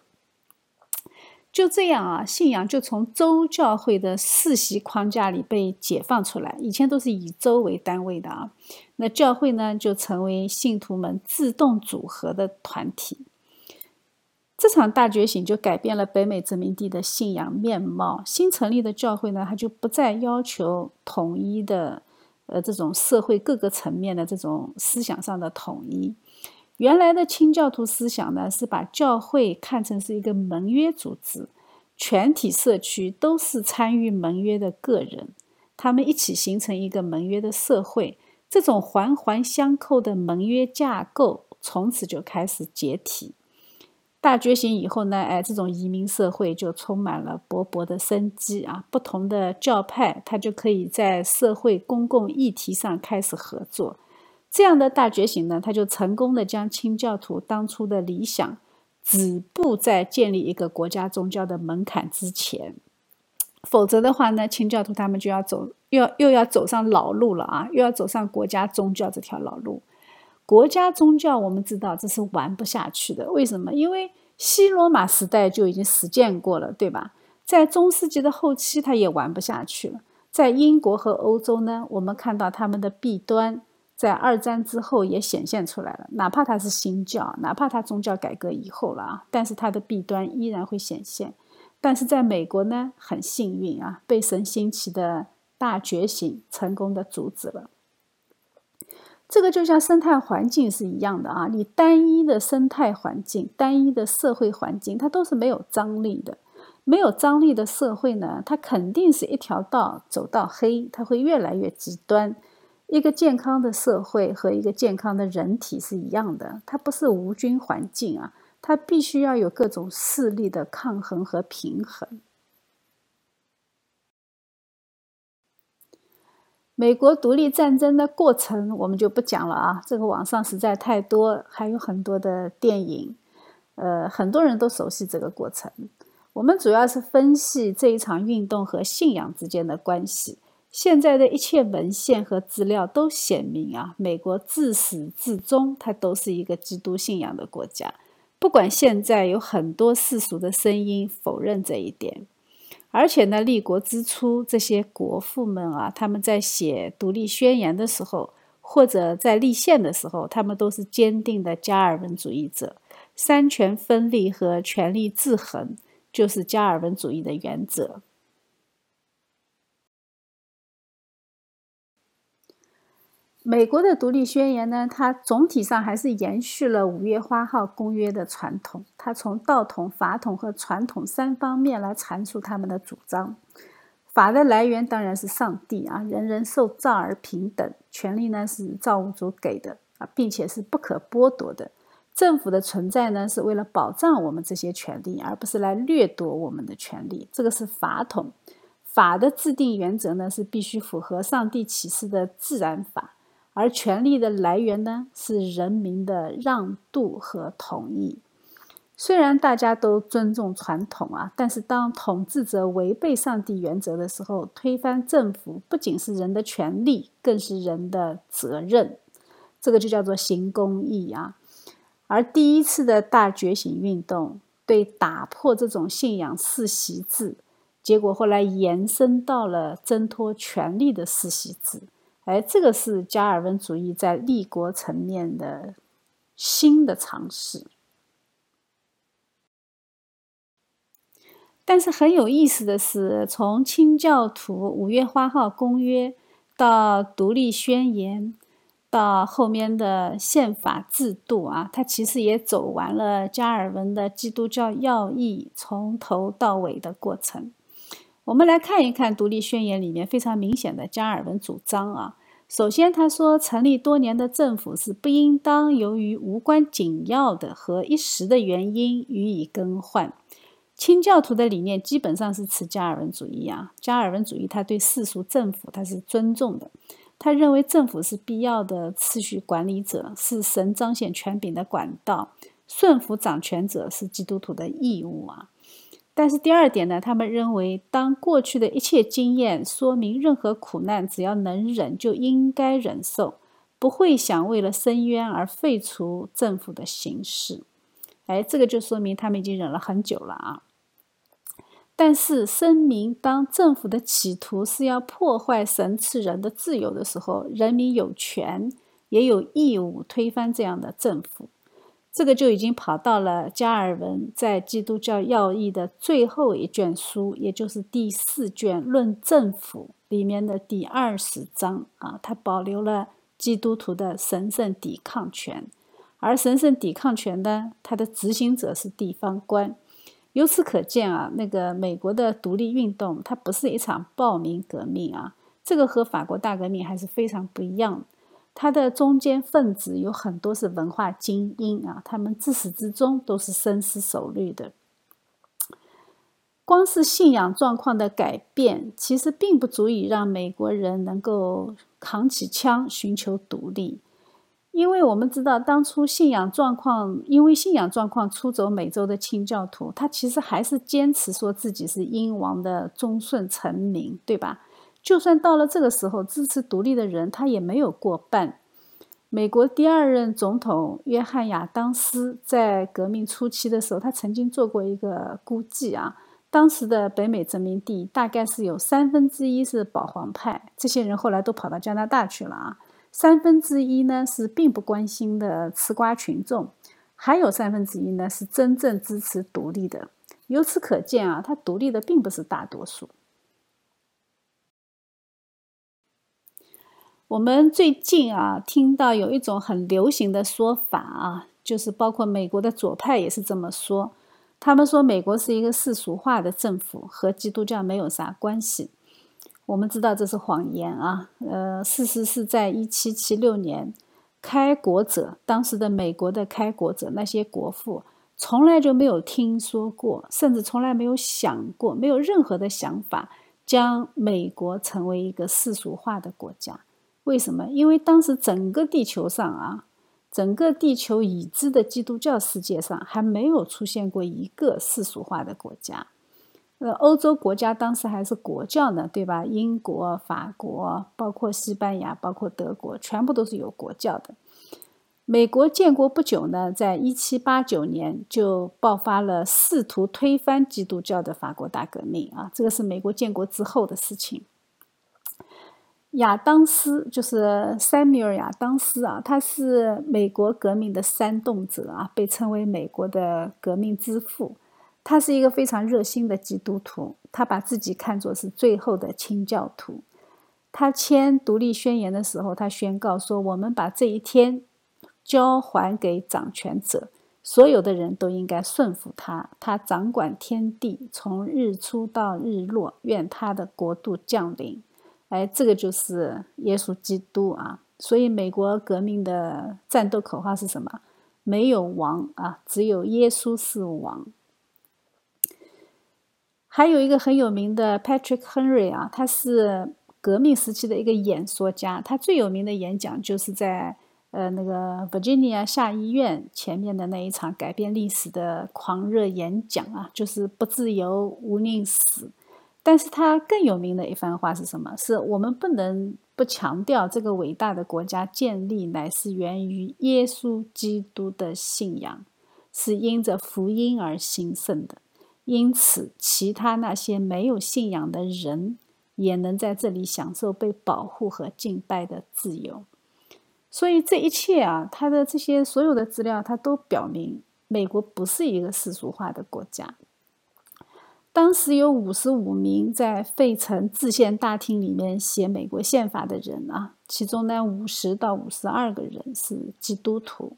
就这样啊，信仰就从州教会的世袭框架里被解放出来。以前都是以州为单位的啊，那教会呢就成为信徒们自动组合的团体。这场大觉醒就改变了北美殖民地的信仰面貌。新成立的教会呢，它就不再要求统一的，呃，这种社会各个层面的这种思想上的统一。原来的清教徒思想呢，是把教会看成是一个盟约组织，全体社区都是参与盟约的个人，他们一起形成一个盟约的社会。这种环环相扣的盟约架构，从此就开始解体。大觉醒以后呢，哎，这种移民社会就充满了勃勃的生机啊！不同的教派，它就可以在社会公共议题上开始合作。这样的大觉醒呢，它就成功的将清教徒当初的理想止步在建立一个国家宗教的门槛之前。否则的话呢，清教徒他们就要走，又要又要走上老路了啊！又要走上国家宗教这条老路。国家宗教，我们知道这是玩不下去的。为什么？因为西罗马时代就已经实践过了，对吧？在中世纪的后期，它也玩不下去了。在英国和欧洲呢，我们看到他们的弊端，在二战之后也显现出来了。哪怕它是新教，哪怕它宗教改革以后了啊，但是它的弊端依然会显现。但是在美国呢，很幸运啊，被神兴起的大觉醒成功的阻止了。这个就像生态环境是一样的啊，你单一的生态环境、单一的社会环境，它都是没有张力的。没有张力的社会呢，它肯定是一条道走到黑，它会越来越极端。一个健康的社会和一个健康的人体是一样的，它不是无菌环境啊，它必须要有各种势力的抗衡和平衡。美国独立战争的过程我们就不讲了啊，这个网上实在太多，还有很多的电影，呃，很多人都熟悉这个过程。我们主要是分析这一场运动和信仰之间的关系。现在的一切文献和资料都显明啊，美国自始至终它都是一个基督信仰的国家，不管现在有很多世俗的声音否认这一点。而且呢，立国之初，这些国父们啊，他们在写独立宣言的时候，或者在立宪的时候，他们都是坚定的加尔文主义者。三权分立和权力制衡，就是加尔文主义的原则。美国的独立宣言呢，它总体上还是延续了五月花号公约的传统。它从道统、法统和传统三方面来阐述他们的主张。法的来源当然是上帝啊，人人受造而平等，权利呢是造物主给的啊，并且是不可剥夺的。政府的存在呢，是为了保障我们这些权利，而不是来掠夺我们的权利。这个是法统。法的制定原则呢，是必须符合上帝启示的自然法。而权力的来源呢，是人民的让渡和同意。虽然大家都尊重传统啊，但是当统治者违背上帝原则的时候，推翻政府不仅是人的权利，更是人的责任。这个就叫做行公义啊。而第一次的大觉醒运动，对打破这种信仰世袭制，结果后来延伸到了挣脱权力的世袭制。哎，这个是加尔文主义在立国层面的新的尝试。但是很有意思的是，从清教徒五月花号公约到独立宣言，到后面的宪法制度啊，它其实也走完了加尔文的基督教要义从头到尾的过程。我们来看一看独立宣言里面非常明显的加尔文主张啊。首先，他说，成立多年的政府是不应当由于无关紧要的和一时的原因予以更换。清教徒的理念基本上是持加尔文主义啊，加尔文主义他对世俗政府他是尊重的，他认为政府是必要的次序管理者，是神彰显权柄的管道，顺服掌权者是基督徒的义务啊。但是第二点呢，他们认为当过去的一切经验说明任何苦难只要能忍就应该忍受，不会想为了伸冤而废除政府的形式。哎，这个就说明他们已经忍了很久了啊。但是声明，当政府的企图是要破坏神赐人的自由的时候，人民有权也有义务推翻这样的政府。这个就已经跑到了加尔文在《基督教要义》的最后一卷书，也就是第四卷《论政府》里面的第二十章啊，它保留了基督徒的神圣抵抗权，而神圣抵抗权呢，它的执行者是地方官。由此可见啊，那个美国的独立运动，它不是一场暴民革命啊，这个和法国大革命还是非常不一样的。他的中间分子有很多是文化精英啊，他们自始至终都是深思熟虑的。光是信仰状况的改变，其实并不足以让美国人能够扛起枪寻求独立。因为我们知道，当初信仰状况，因为信仰状况出走美洲的清教徒，他其实还是坚持说自己是英王的忠顺臣民，对吧？就算到了这个时候，支持独立的人他也没有过半。美国第二任总统约翰亚当斯在革命初期的时候，他曾经做过一个估计啊，当时的北美殖民地大概是有三分之一是保皇派，这些人后来都跑到加拿大去了啊。三分之一呢是并不关心的吃瓜群众，还有三分之一呢是真正支持独立的。由此可见啊，他独立的并不是大多数。我们最近啊听到有一种很流行的说法啊，就是包括美国的左派也是这么说，他们说美国是一个世俗化的政府，和基督教没有啥关系。我们知道这是谎言啊！呃，事实是在一七七六年，开国者当时的美国的开国者那些国父，从来就没有听说过，甚至从来没有想过，没有任何的想法将美国成为一个世俗化的国家。为什么？因为当时整个地球上啊，整个地球已知的基督教世界上，还没有出现过一个世俗化的国家。呃，欧洲国家当时还是国教呢，对吧？英国、法国，包括西班牙，包括德国，全部都是有国教的。美国建国不久呢，在一七八九年就爆发了试图推翻基督教的法国大革命啊，这个是美国建国之后的事情。亚当斯就是塞缪尔·亚当斯啊，他是美国革命的煽动者啊，被称为美国的革命之父。他是一个非常热心的基督徒，他把自己看作是最后的清教徒。他签独立宣言的时候，他宣告说：“我们把这一天交还给掌权者，所有的人都应该顺服他。他掌管天地，从日出到日落，愿他的国度降临。”哎，这个就是耶稣基督啊！所以，美国革命的战斗口号是什么？没有王啊，只有耶稣是王。还有一个很有名的 Patrick Henry 啊，他是革命时期的一个演说家。他最有名的演讲就是在呃那个 Virginia 下议院前面的那一场改变历史的狂热演讲啊，就是不自由无宁死。但是他更有名的一番话是什么？是我们不能不强调这个伟大的国家建立乃是源于耶稣基督的信仰，是因着福音而兴盛的。因此，其他那些没有信仰的人也能在这里享受被保护和敬拜的自由。所以这一切啊，他的这些所有的资料，他都表明美国不是一个世俗化的国家。当时有五十五名在费城制宪大厅里面写美国宪法的人啊，其中呢五十到五十二个人是基督徒。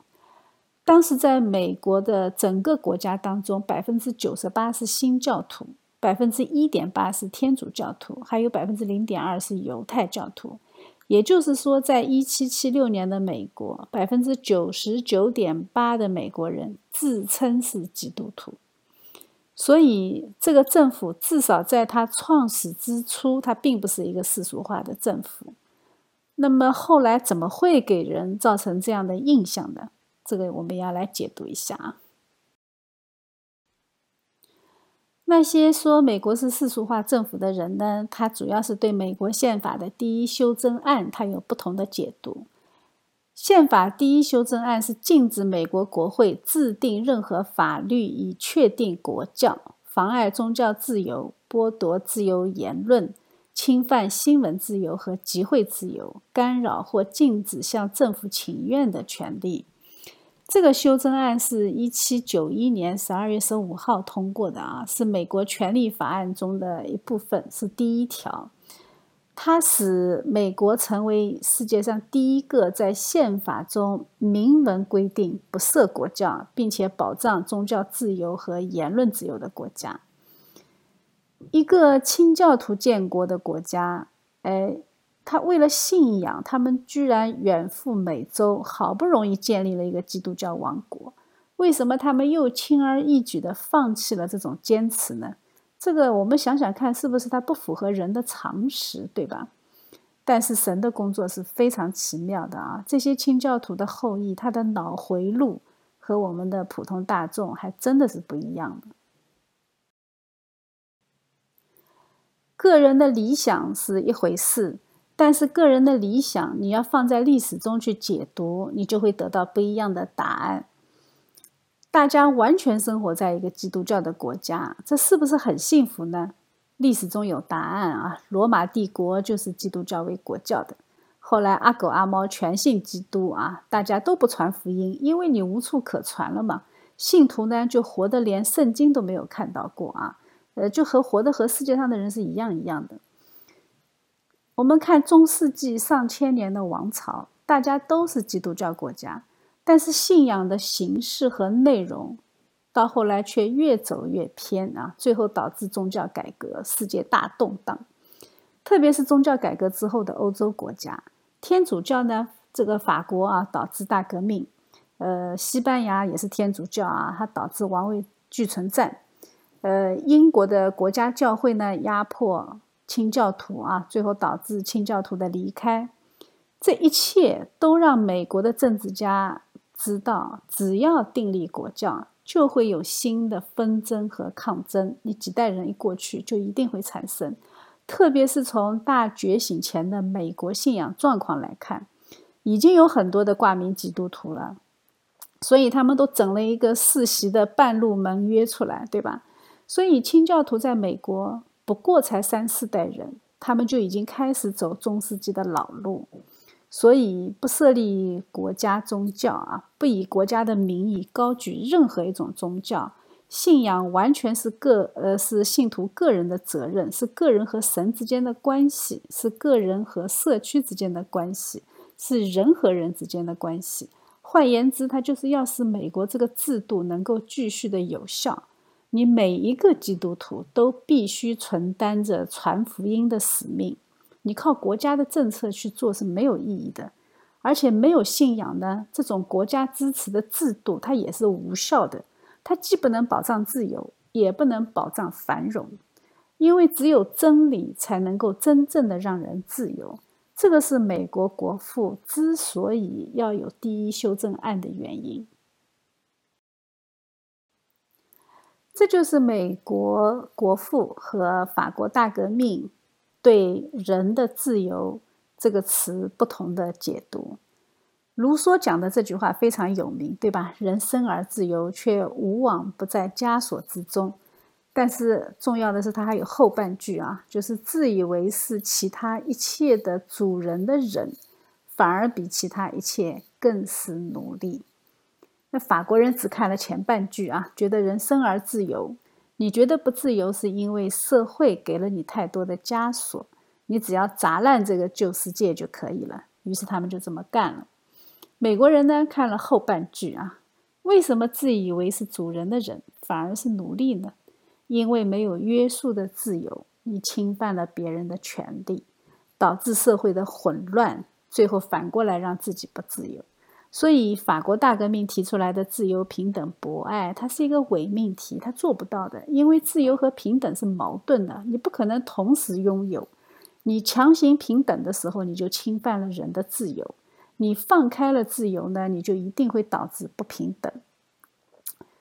当时在美国的整个国家当中，百分之九十八是新教徒，百分之一点八是天主教徒，还有百分之零点二是犹太教徒。也就是说，在一七七六年的美国，百分之九十九点八的美国人自称是基督徒。所以，这个政府至少在它创始之初，它并不是一个世俗化的政府。那么后来怎么会给人造成这样的印象呢？这个我们要来解读一下啊。那些说美国是世俗化政府的人呢，他主要是对美国宪法的第一修正案，他有不同的解读。宪法第一修正案是禁止美国国会制定任何法律以确定国教，妨碍宗教自由，剥夺自由言论，侵犯新闻自由和集会自由，干扰或禁止向政府请愿的权利。这个修正案是一七九一年十二月十五号通过的啊，是美国权利法案中的一部分，是第一条。它使美国成为世界上第一个在宪法中明文规定不设国教，并且保障宗教自由和言论自由的国家。一个清教徒建国的国家，哎，他为了信仰，他们居然远赴美洲，好不容易建立了一个基督教王国。为什么他们又轻而易举地放弃了这种坚持呢？这个我们想想看，是不是它不符合人的常识，对吧？但是神的工作是非常奇妙的啊！这些清教徒的后裔，他的脑回路和我们的普通大众还真的是不一样的。个人的理想是一回事，但是个人的理想你要放在历史中去解读，你就会得到不一样的答案。大家完全生活在一个基督教的国家，这是不是很幸福呢？历史中有答案啊！罗马帝国就是基督教为国教的，后来阿狗阿猫全信基督啊，大家都不传福音，因为你无处可传了嘛。信徒呢就活得连圣经都没有看到过啊，呃，就和活的和世界上的人是一样一样的。我们看中世纪上千年的王朝，大家都是基督教国家。但是信仰的形式和内容，到后来却越走越偏啊！最后导致宗教改革，世界大动荡。特别是宗教改革之后的欧洲国家，天主教呢，这个法国啊，导致大革命；呃，西班牙也是天主教啊，它导致王位俱存战；呃，英国的国家教会呢，压迫清教徒啊，最后导致清教徒的离开。这一切都让美国的政治家。知道，只要订立国教，就会有新的纷争和抗争。你几代人一过去，就一定会产生。特别是从大觉醒前的美国信仰状况来看，已经有很多的挂名基督徒了，所以他们都整了一个世袭的半路盟约出来，对吧？所以清教徒在美国不过才三四代人，他们就已经开始走中世纪的老路。所以不设立国家宗教啊，不以国家的名义高举任何一种宗教信仰，完全是个呃是信徒个人的责任，是个人和神之间的关系，是个人和社区之间的关系，是人和人之间的关系。换言之，它就是要使美国这个制度能够继续的有效，你每一个基督徒都必须承担着传福音的使命。你靠国家的政策去做是没有意义的，而且没有信仰呢，这种国家支持的制度它也是无效的。它既不能保障自由，也不能保障繁荣，因为只有真理才能够真正的让人自由。这个是美国国父之所以要有第一修正案的原因。这就是美国国父和法国大革命。对“人的自由”这个词不同的解读，卢梭讲的这句话非常有名，对吧？人生而自由，却无往不在枷锁之中。但是重要的是，他还有后半句啊，就是自以为是其他一切的主人的人，反而比其他一切更是奴隶。那法国人只看了前半句啊，觉得人生而自由。你觉得不自由，是因为社会给了你太多的枷锁。你只要砸烂这个旧世界就可以了。于是他们就这么干了。美国人呢，看了后半句啊，为什么自以为是主人的人反而是奴隶呢？因为没有约束的自由，你侵犯了别人的权利，导致社会的混乱，最后反过来让自己不自由。所以，法国大革命提出来的自由、平等、博爱，它是一个伪命题，它做不到的。因为自由和平等是矛盾的，你不可能同时拥有。你强行平等的时候，你就侵犯了人的自由；你放开了自由呢，你就一定会导致不平等。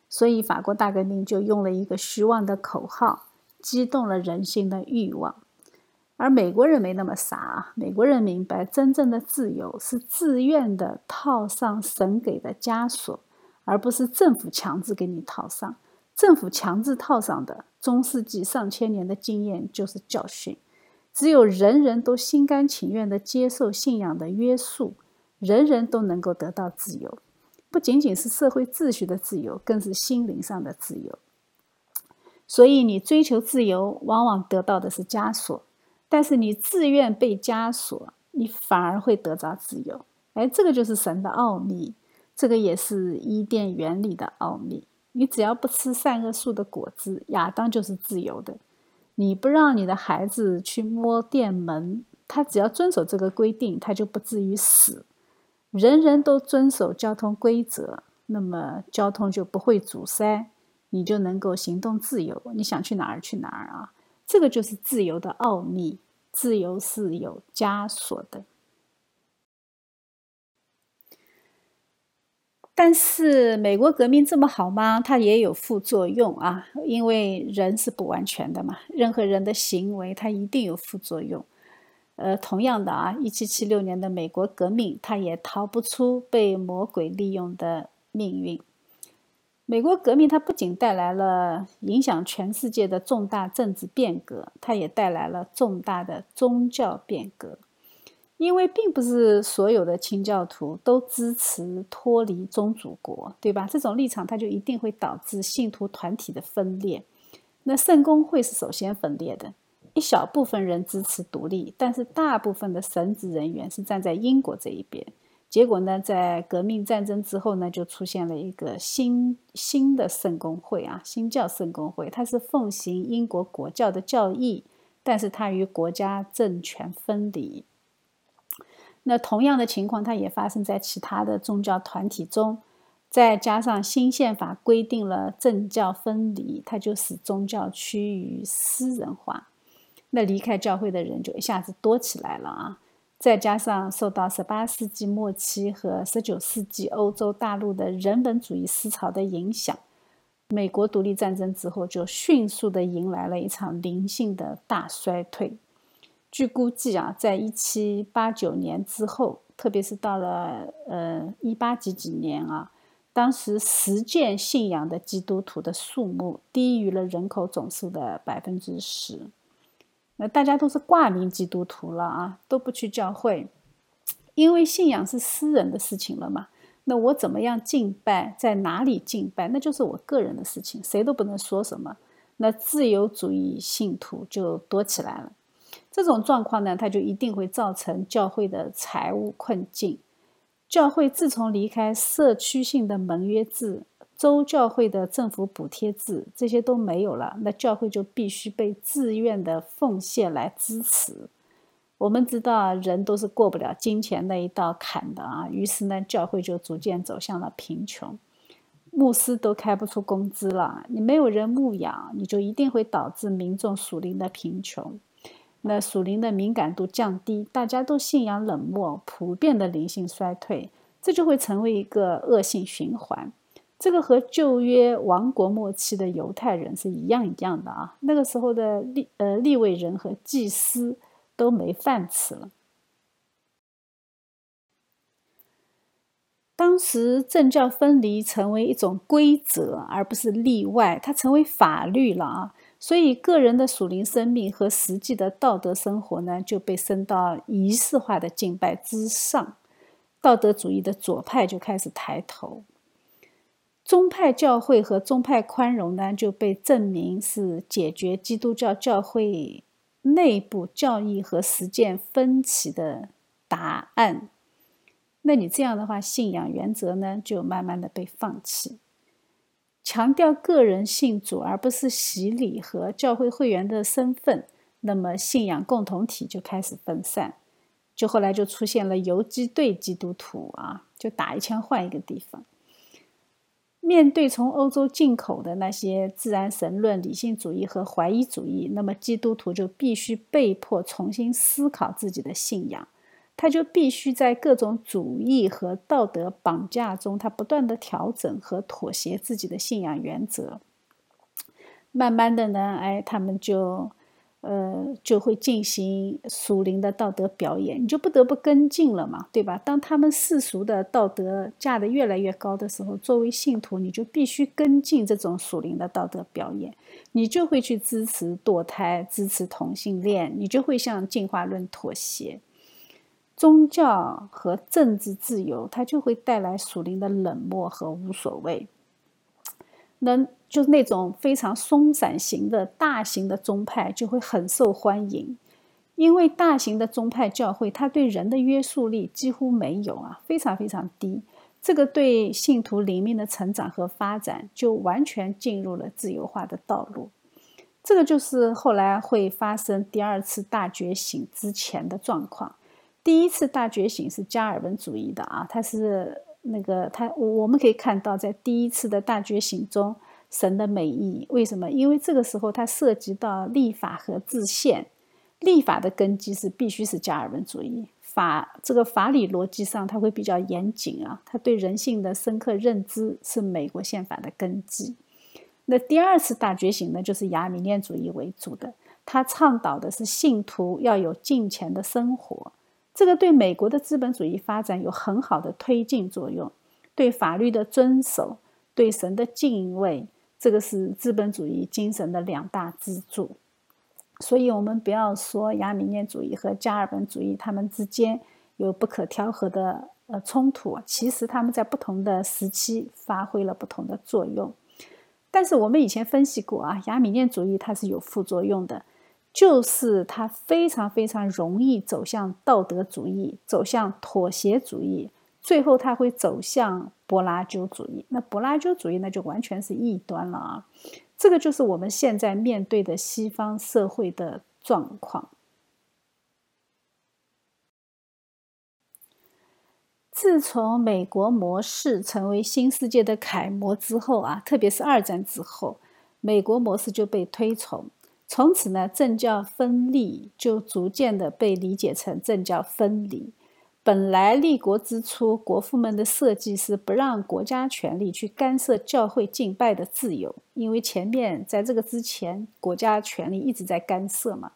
所以，法国大革命就用了一个虚妄的口号，激动了人心的欲望。而美国人没那么傻啊！美国人明白，真正的自由是自愿的套上神给的枷锁，而不是政府强制给你套上。政府强制套上的，中世纪上千年的经验就是教训。只有人人都心甘情愿地接受信仰的约束，人人都能够得到自由，不仅仅是社会秩序的自由，更是心灵上的自由。所以，你追求自由，往往得到的是枷锁。但是你自愿被枷锁，你反而会得着自由。哎，这个就是神的奥秘，这个也是伊甸园里的奥秘。你只要不吃善恶树的果子，亚当就是自由的。你不让你的孩子去摸电门，他只要遵守这个规定，他就不至于死。人人都遵守交通规则，那么交通就不会阻塞，你就能够行动自由。你想去哪儿去哪儿啊？这个就是自由的奥秘，自由是有枷锁的。但是美国革命这么好吗？它也有副作用啊，因为人是不完全的嘛，任何人的行为它一定有副作用。呃，同样的啊，一七七六年的美国革命，它也逃不出被魔鬼利用的命运。美国革命它不仅带来了影响全世界的重大政治变革，它也带来了重大的宗教变革。因为并不是所有的清教徒都支持脱离宗主国，对吧？这种立场它就一定会导致信徒团体的分裂。那圣公会是首先分裂的，一小部分人支持独立，但是大部分的神职人员是站在英国这一边。结果呢，在革命战争之后呢，就出现了一个新新的圣公会啊，新教圣公会，它是奉行英国国教的教义，但是它与国家政权分离。那同样的情况，它也发生在其他的宗教团体中，再加上新宪法规定了政教分离，它就使宗教趋于私人化，那离开教会的人就一下子多起来了啊。再加上受到十八世纪末期和十九世纪欧洲大陆的人本主义思潮的影响，美国独立战争之后就迅速的迎来了一场灵性的大衰退。据估计啊，在一七八九年之后，特别是到了呃一八几几年啊，当时实践信仰的基督徒的数目低于了人口总数的百分之十。那大家都是挂名基督徒了啊，都不去教会，因为信仰是私人的事情了嘛。那我怎么样敬拜，在哪里敬拜，那就是我个人的事情，谁都不能说什么。那自由主义信徒就多起来了。这种状况呢，它就一定会造成教会的财务困境。教会自从离开社区性的盟约制。州教会的政府补贴制这些都没有了，那教会就必须被自愿的奉献来支持。我们知道，人都是过不了金钱那一道坎的啊，于是呢，教会就逐渐走向了贫穷，牧师都开不出工资了。你没有人牧养，你就一定会导致民众属灵的贫穷，那属灵的敏感度降低，大家都信仰冷漠，普遍的灵性衰退，这就会成为一个恶性循环。这个和旧约王国末期的犹太人是一样一样的啊，那个时候的立呃立位人和祭司都没饭吃了。当时政教分离成为一种规则，而不是例外，它成为法律了啊。所以个人的属灵生命和实际的道德生活呢，就被升到仪式化的敬拜之上。道德主义的左派就开始抬头。宗派教会和宗派宽容呢，就被证明是解决基督教教会内部教义和实践分歧的答案。那你这样的话，信仰原则呢，就慢慢的被放弃。强调个人信主，而不是洗礼和教会会员的身份，那么信仰共同体就开始分散，就后来就出现了游击队基督徒啊，就打一枪换一个地方。面对从欧洲进口的那些自然神论、理性主义和怀疑主义，那么基督徒就必须被迫重新思考自己的信仰。他就必须在各种主义和道德绑架中，他不断的调整和妥协自己的信仰原则。慢慢的呢，哎，他们就，呃，就会进行属灵的道德表演，你就不得不跟进了嘛，对吧？当他们世俗的道德架得越来越高的时候，作为信徒，你就必须跟进这种属灵的道德表演，你就会去支持堕胎，支持同性恋，你就会向进化论妥协。宗教和政治自由，它就会带来属灵的冷漠和无所谓。那就是那种非常松散型的大型的宗派就会很受欢迎，因为大型的宗派教会，它对人的约束力几乎没有啊，非常非常低。这个对信徒灵命的成长和发展，就完全进入了自由化的道路。这个就是后来会发生第二次大觉醒之前的状况。第一次大觉醒是加尔文主义的啊，他是那个他，我们可以看到，在第一次的大觉醒中，神的美意为什么？因为这个时候它涉及到立法和制宪，立法的根基是必须是加尔文主义，法这个法理逻辑上它会比较严谨啊，它对人性的深刻认知是美国宪法的根基。那第二次大觉醒呢，就是亚米念主义为主的，它倡导的是信徒要有敬虔的生活。这个对美国的资本主义发展有很好的推进作用，对法律的遵守，对神的敬畏，这个是资本主义精神的两大支柱。所以，我们不要说亚米念主义和加尔文主义他们之间有不可调和的呃冲突，其实他们在不同的时期发挥了不同的作用。但是我们以前分析过啊，亚米念主义它是有副作用的。就是它非常非常容易走向道德主义，走向妥协主义，最后他会走向柏拉修主义。那柏拉修主义那就完全是异端了啊！这个就是我们现在面对的西方社会的状况。自从美国模式成为新世界的楷模之后啊，特别是二战之后，美国模式就被推崇。从此呢，政教分立就逐渐的被理解成政教分离。本来立国之初，国父们的设计是不让国家权力去干涉教会敬拜的自由，因为前面在这个之前，国家权力一直在干涉嘛。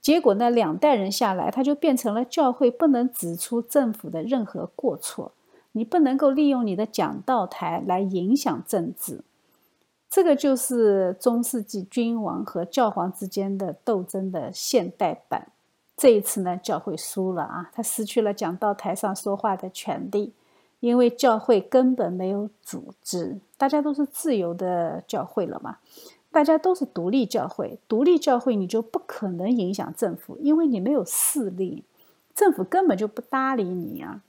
结果呢，两代人下来，他就变成了教会不能指出政府的任何过错，你不能够利用你的讲道台来影响政治。这个就是中世纪君王和教皇之间的斗争的现代版。这一次呢，教会输了啊，他失去了讲道台上说话的权利，因为教会根本没有组织，大家都是自由的教会了嘛，大家都是独立教会，独立教会你就不可能影响政府，因为你没有势力，政府根本就不搭理你啊。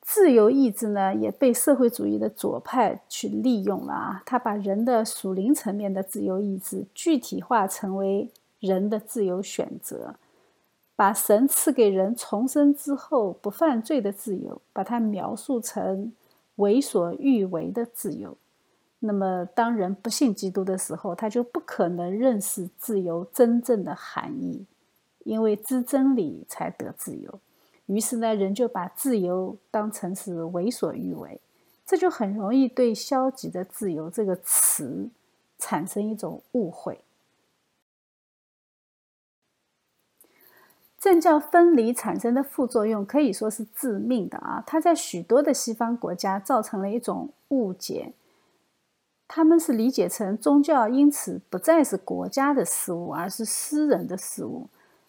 自由意志呢，也被社会主义的左派去利用了啊！他把人的属灵层面的自由意志具体化成为人的自由选择，把神赐给人重生之后不犯罪的自由，把它描述成为所欲为的自由。那么，当人不信基督的时候，他就不可能认识自由真正的含义，因为知真理才得自由。于是呢，人就把自由当成是为所欲为，这就很容易对消极的自由这个词产生一种误会。政教分离产生的副作用可以说是致命的啊！它在许多的西方国家造成了一种误解，他们是理解成宗教因此不再是国家的事物，而是私人的事物。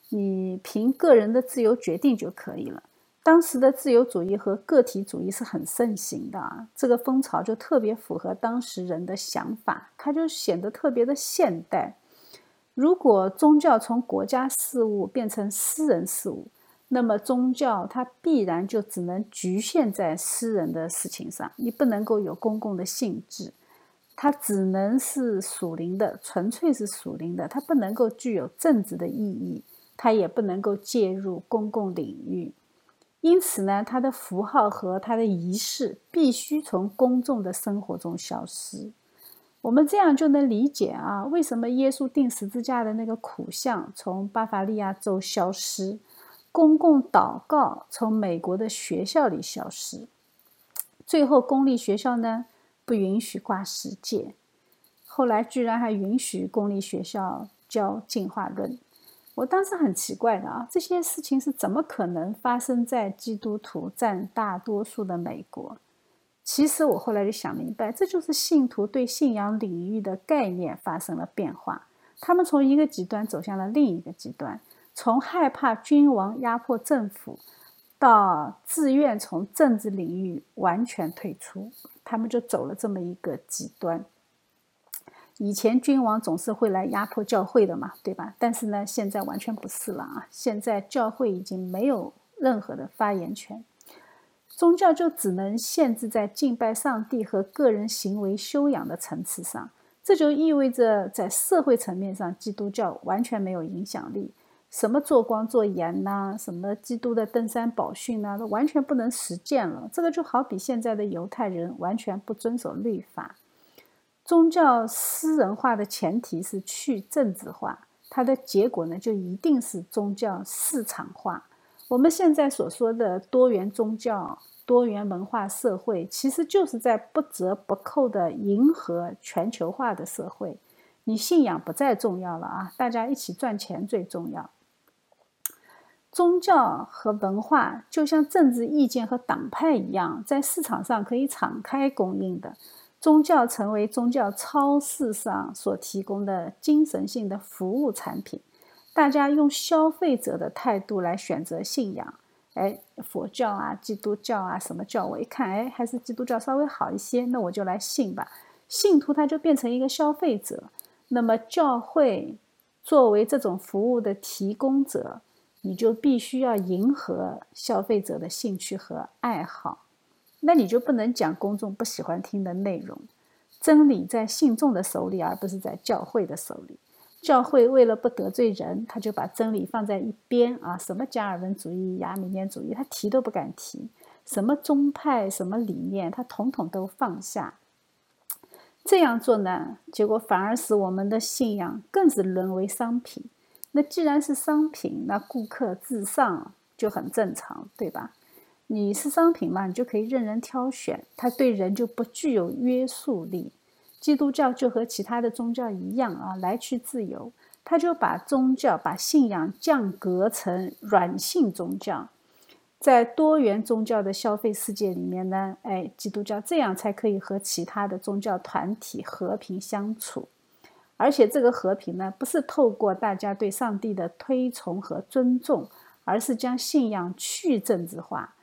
你凭个人的自由决定就可以了。当时的自由主义和个体主义是很盛行的啊，这个风潮就特别符合当时人的想法，它就显得特别的现代。如果宗教从国家事务变成私人事务，那么宗教它必然就只能局限在私人的事情上，你不能够有公共的性质，它只能是属灵的，纯粹是属灵的，它不能够具有政治的意义，它也不能够介入公共领域。因此呢，它的符号和它的仪式必须从公众的生活中消失。我们这样就能理解啊，为什么耶稣钉十字架的那个苦像从巴伐利亚州消失，公共祷告从美国的学校里消失，最后公立学校呢不允许挂十诫，后来居然还允许公立学校教进化论。我当时很奇怪的啊，这些事情是怎么可能发生在基督徒占大多数的美国？其实我后来就想明白，这就是信徒对信仰领域的概念发生了变化，他们从一个极端走向了另一个极端，从害怕君王压迫政府，到自愿从政治领域完全退出，他们就走了这么一个极端。以前君王总是会来压迫教会的嘛，对吧？但是呢，现在完全不是了啊！现在教会已经没有任何的发言权，宗教就只能限制在敬拜上帝和个人行为修养的层次上。这就意味着在社会层面上，基督教完全没有影响力。什么做光做盐呐，什么基督的登山宝训呐，都完全不能实践了。这个就好比现在的犹太人完全不遵守律法。宗教私人化的前提是去政治化，它的结果呢，就一定是宗教市场化。我们现在所说的多元宗教、多元文化社会，其实就是在不折不扣的迎合全球化的社会。你信仰不再重要了啊，大家一起赚钱最重要。宗教和文化就像政治意见和党派一样，在市场上可以敞开供应的。宗教成为宗教超市上所提供的精神性的服务产品，大家用消费者的态度来选择信仰。哎，佛教啊，基督教啊，什么教？我一看，哎，还是基督教稍微好一些，那我就来信吧。信徒他就变成一个消费者，那么教会作为这种服务的提供者，你就必须要迎合消费者的兴趣和爱好。那你就不能讲公众不喜欢听的内容，真理在信众的手里，而不是在教会的手里。教会为了不得罪人，他就把真理放在一边啊，什么加尔文主义、亚米念主义，他提都不敢提；什么宗派、什么理念，他统统都放下。这样做呢，结果反而使我们的信仰更是沦为商品。那既然是商品，那顾客至上就很正常，对吧？你是商品嘛，你就可以任人挑选，它对人就不具有约束力。基督教就和其他的宗教一样啊，来去自由，他就把宗教、把信仰降格成软性宗教。在多元宗教的消费世界里面呢，哎，基督教这样才可以和其他的宗教团体和平相处，而且这个和平呢，不是透过大家对上帝的推崇和尊重，而是将信仰去政治化。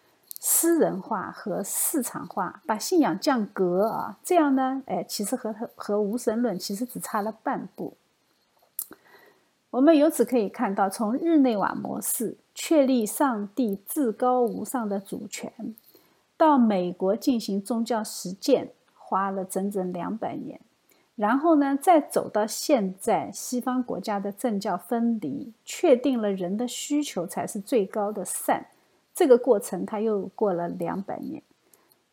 私人化和市场化，把信仰降格啊，这样呢，哎，其实和和无神论其实只差了半步。我们由此可以看到，从日内瓦模式确立上帝至高无上的主权，到美国进行宗教实践，花了整整两百年，然后呢，再走到现在，西方国家的政教分离，确定了人的需求才是最高的善。这个过程，它又过了两百年。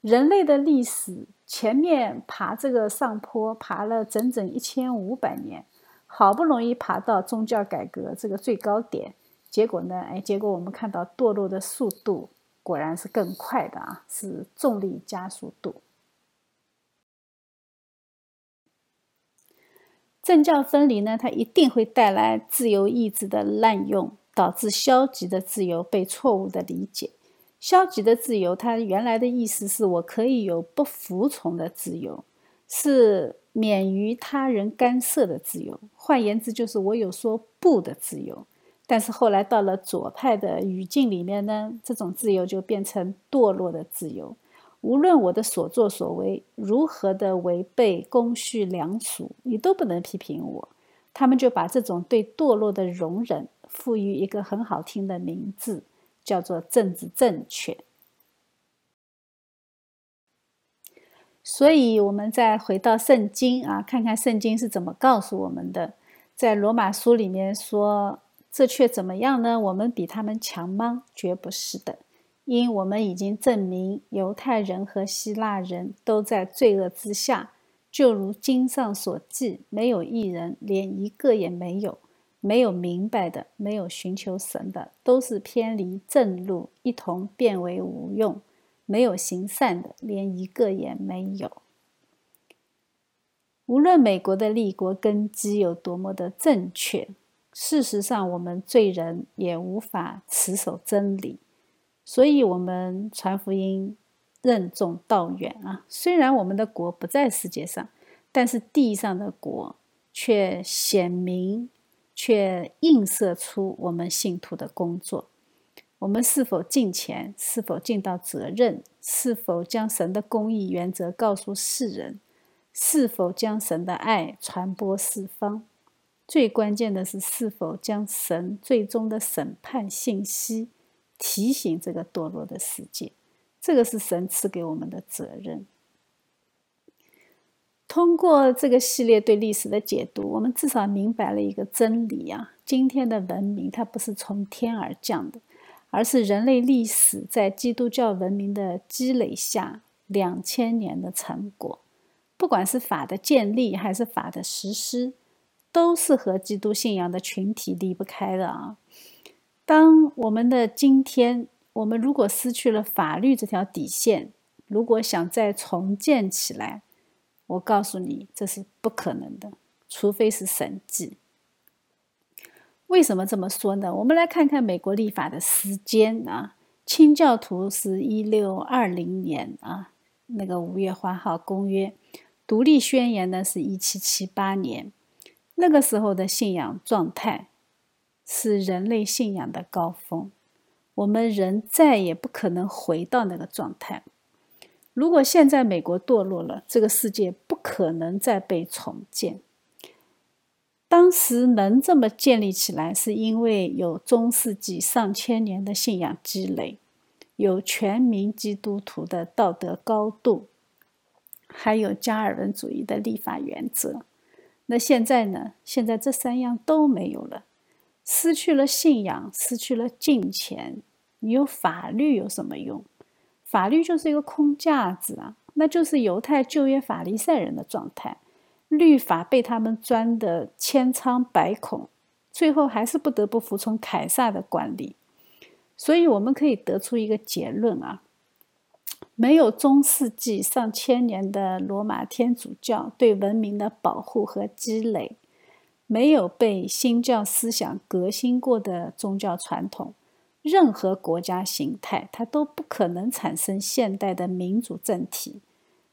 人类的历史前面爬这个上坡，爬了整整一千五百年，好不容易爬到宗教改革这个最高点，结果呢？哎，结果我们看到堕落的速度果然是更快的啊，是重力加速度。政教分离呢，它一定会带来自由意志的滥用。导致消极的自由被错误的理解。消极的自由，它原来的意思是我可以有不服从的自由，是免于他人干涉的自由。换言之，就是我有说不的自由。但是后来到了左派的语境里面呢，这种自由就变成堕落的自由。无论我的所作所为如何的违背公序良俗，你都不能批评我。他们就把这种对堕落的容忍赋予一个很好听的名字，叫做政治正确。所以，我们再回到圣经啊，看看圣经是怎么告诉我们的。在罗马书里面说：“这却怎么样呢？我们比他们强吗？绝不是的。”因我们已经证明，犹太人和希腊人都在罪恶之下，就如经上所记，没有一人，连一个也没有；没有明白的，没有寻求神的，都是偏离正路，一同变为无用；没有行善的，连一个也没有。无论美国的立国根基有多么的正确，事实上，我们罪人也无法持守真理。所以，我们传福音，任重道远啊！虽然我们的国不在世界上，但是地上的国却显明，却映射出我们信徒的工作。我们是否尽钱？是否尽到责任？是否将神的公义原则告诉世人？是否将神的爱传播四方？最关键的是，是否将神最终的审判信息？提醒这个堕落的世界，这个是神赐给我们的责任。通过这个系列对历史的解读，我们至少明白了一个真理啊：今天的文明它不是从天而降的，而是人类历史在基督教文明的积累下两千年的成果。不管是法的建立还是法的实施，都是和基督信仰的群体离不开的啊。当我们的今天，我们如果失去了法律这条底线，如果想再重建起来，我告诉你，这是不可能的，除非是神迹。为什么这么说呢？我们来看看美国立法的时间啊，清教徒是一六二零年啊，那个五月花号公约，独立宣言呢是一七七八年，那个时候的信仰状态。是人类信仰的高峰，我们人再也不可能回到那个状态。如果现在美国堕落了，这个世界不可能再被重建。当时能这么建立起来，是因为有中世纪上千年的信仰积累，有全民基督徒的道德高度，还有加尔文主义的立法原则。那现在呢？现在这三样都没有了。失去了信仰，失去了金钱，你有法律有什么用？法律就是一个空架子啊！那就是犹太旧约法利赛人的状态，律法被他们钻得千疮百孔，最后还是不得不服从凯撒的管理。所以我们可以得出一个结论啊：没有中世纪上千年的罗马天主教对文明的保护和积累。没有被新教思想革新过的宗教传统，任何国家形态它都不可能产生现代的民主政体。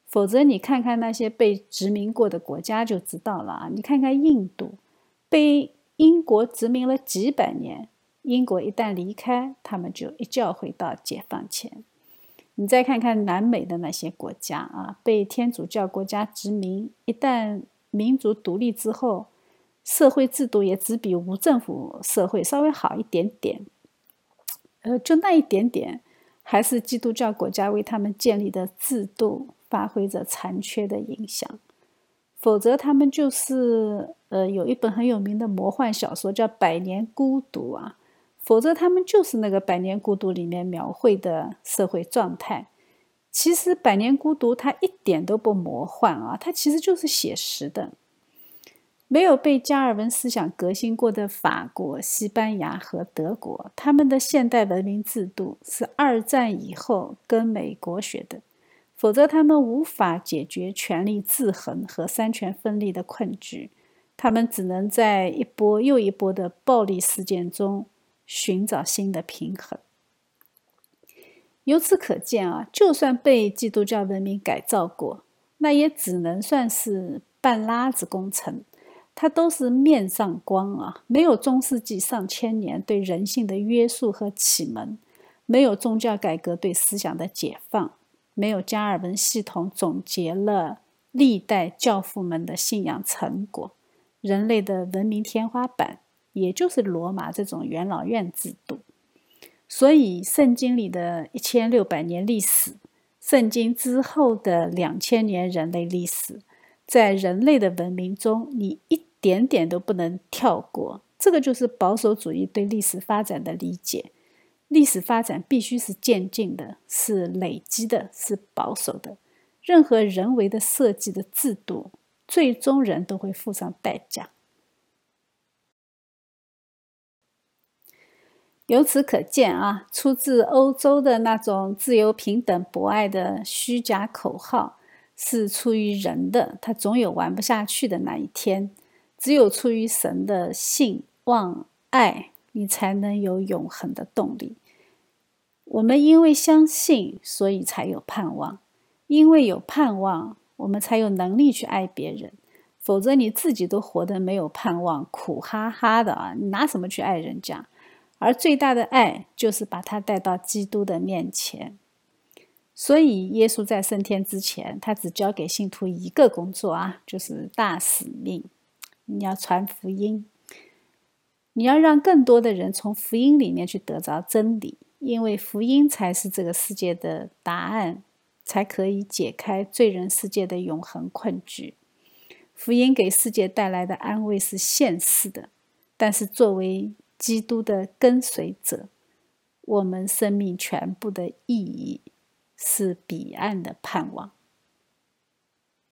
否则，你看看那些被殖民过的国家就知道了啊！你看看印度，被英国殖民了几百年，英国一旦离开，他们就一觉回到解放前。你再看看南美的那些国家啊，被天主教国家殖民，一旦民族独立之后。社会制度也只比无政府社会稍微好一点点，呃，就那一点点，还是基督教国家为他们建立的制度发挥着残缺的影响。否则，他们就是呃，有一本很有名的魔幻小说叫《百年孤独》啊。否则，他们就是那个《百年孤独》里面描绘的社会状态。其实，《百年孤独》它一点都不魔幻啊，它其实就是写实的。没有被加尔文思想革新过的法国、西班牙和德国，他们的现代文明制度是二战以后跟美国学的，否则他们无法解决权力制衡和三权分立的困局，他们只能在一波又一波的暴力事件中寻找新的平衡。由此可见啊，就算被基督教文明改造过，那也只能算是半拉子工程。它都是面上光啊，没有中世纪上千年对人性的约束和启蒙，没有宗教改革对思想的解放，没有加尔文系统总结了历代教父们的信仰成果，人类的文明天花板也就是罗马这种元老院制度。所以，圣经里的一千六百年历史，圣经之后的两千年人类历史。在人类的文明中，你一点点都不能跳过。这个就是保守主义对历史发展的理解。历史发展必须是渐进的，是累积的，是保守的。任何人为的设计的制度，最终人都会付上代价。由此可见啊，出自欧洲的那种自由、平等、博爱的虚假口号。是出于人的，他总有玩不下去的那一天。只有出于神的信望爱，你才能有永恒的动力。我们因为相信，所以才有盼望；因为有盼望，我们才有能力去爱别人。否则，你自己都活得没有盼望，苦哈哈的啊！你拿什么去爱人家？而最大的爱，就是把他带到基督的面前。所以，耶稣在升天之前，他只交给信徒一个工作啊，就是大使命。你要传福音，你要让更多的人从福音里面去得着真理，因为福音才是这个世界的答案，才可以解开罪人世界的永恒困局。福音给世界带来的安慰是现世的，但是作为基督的跟随者，我们生命全部的意义。是彼岸的盼望。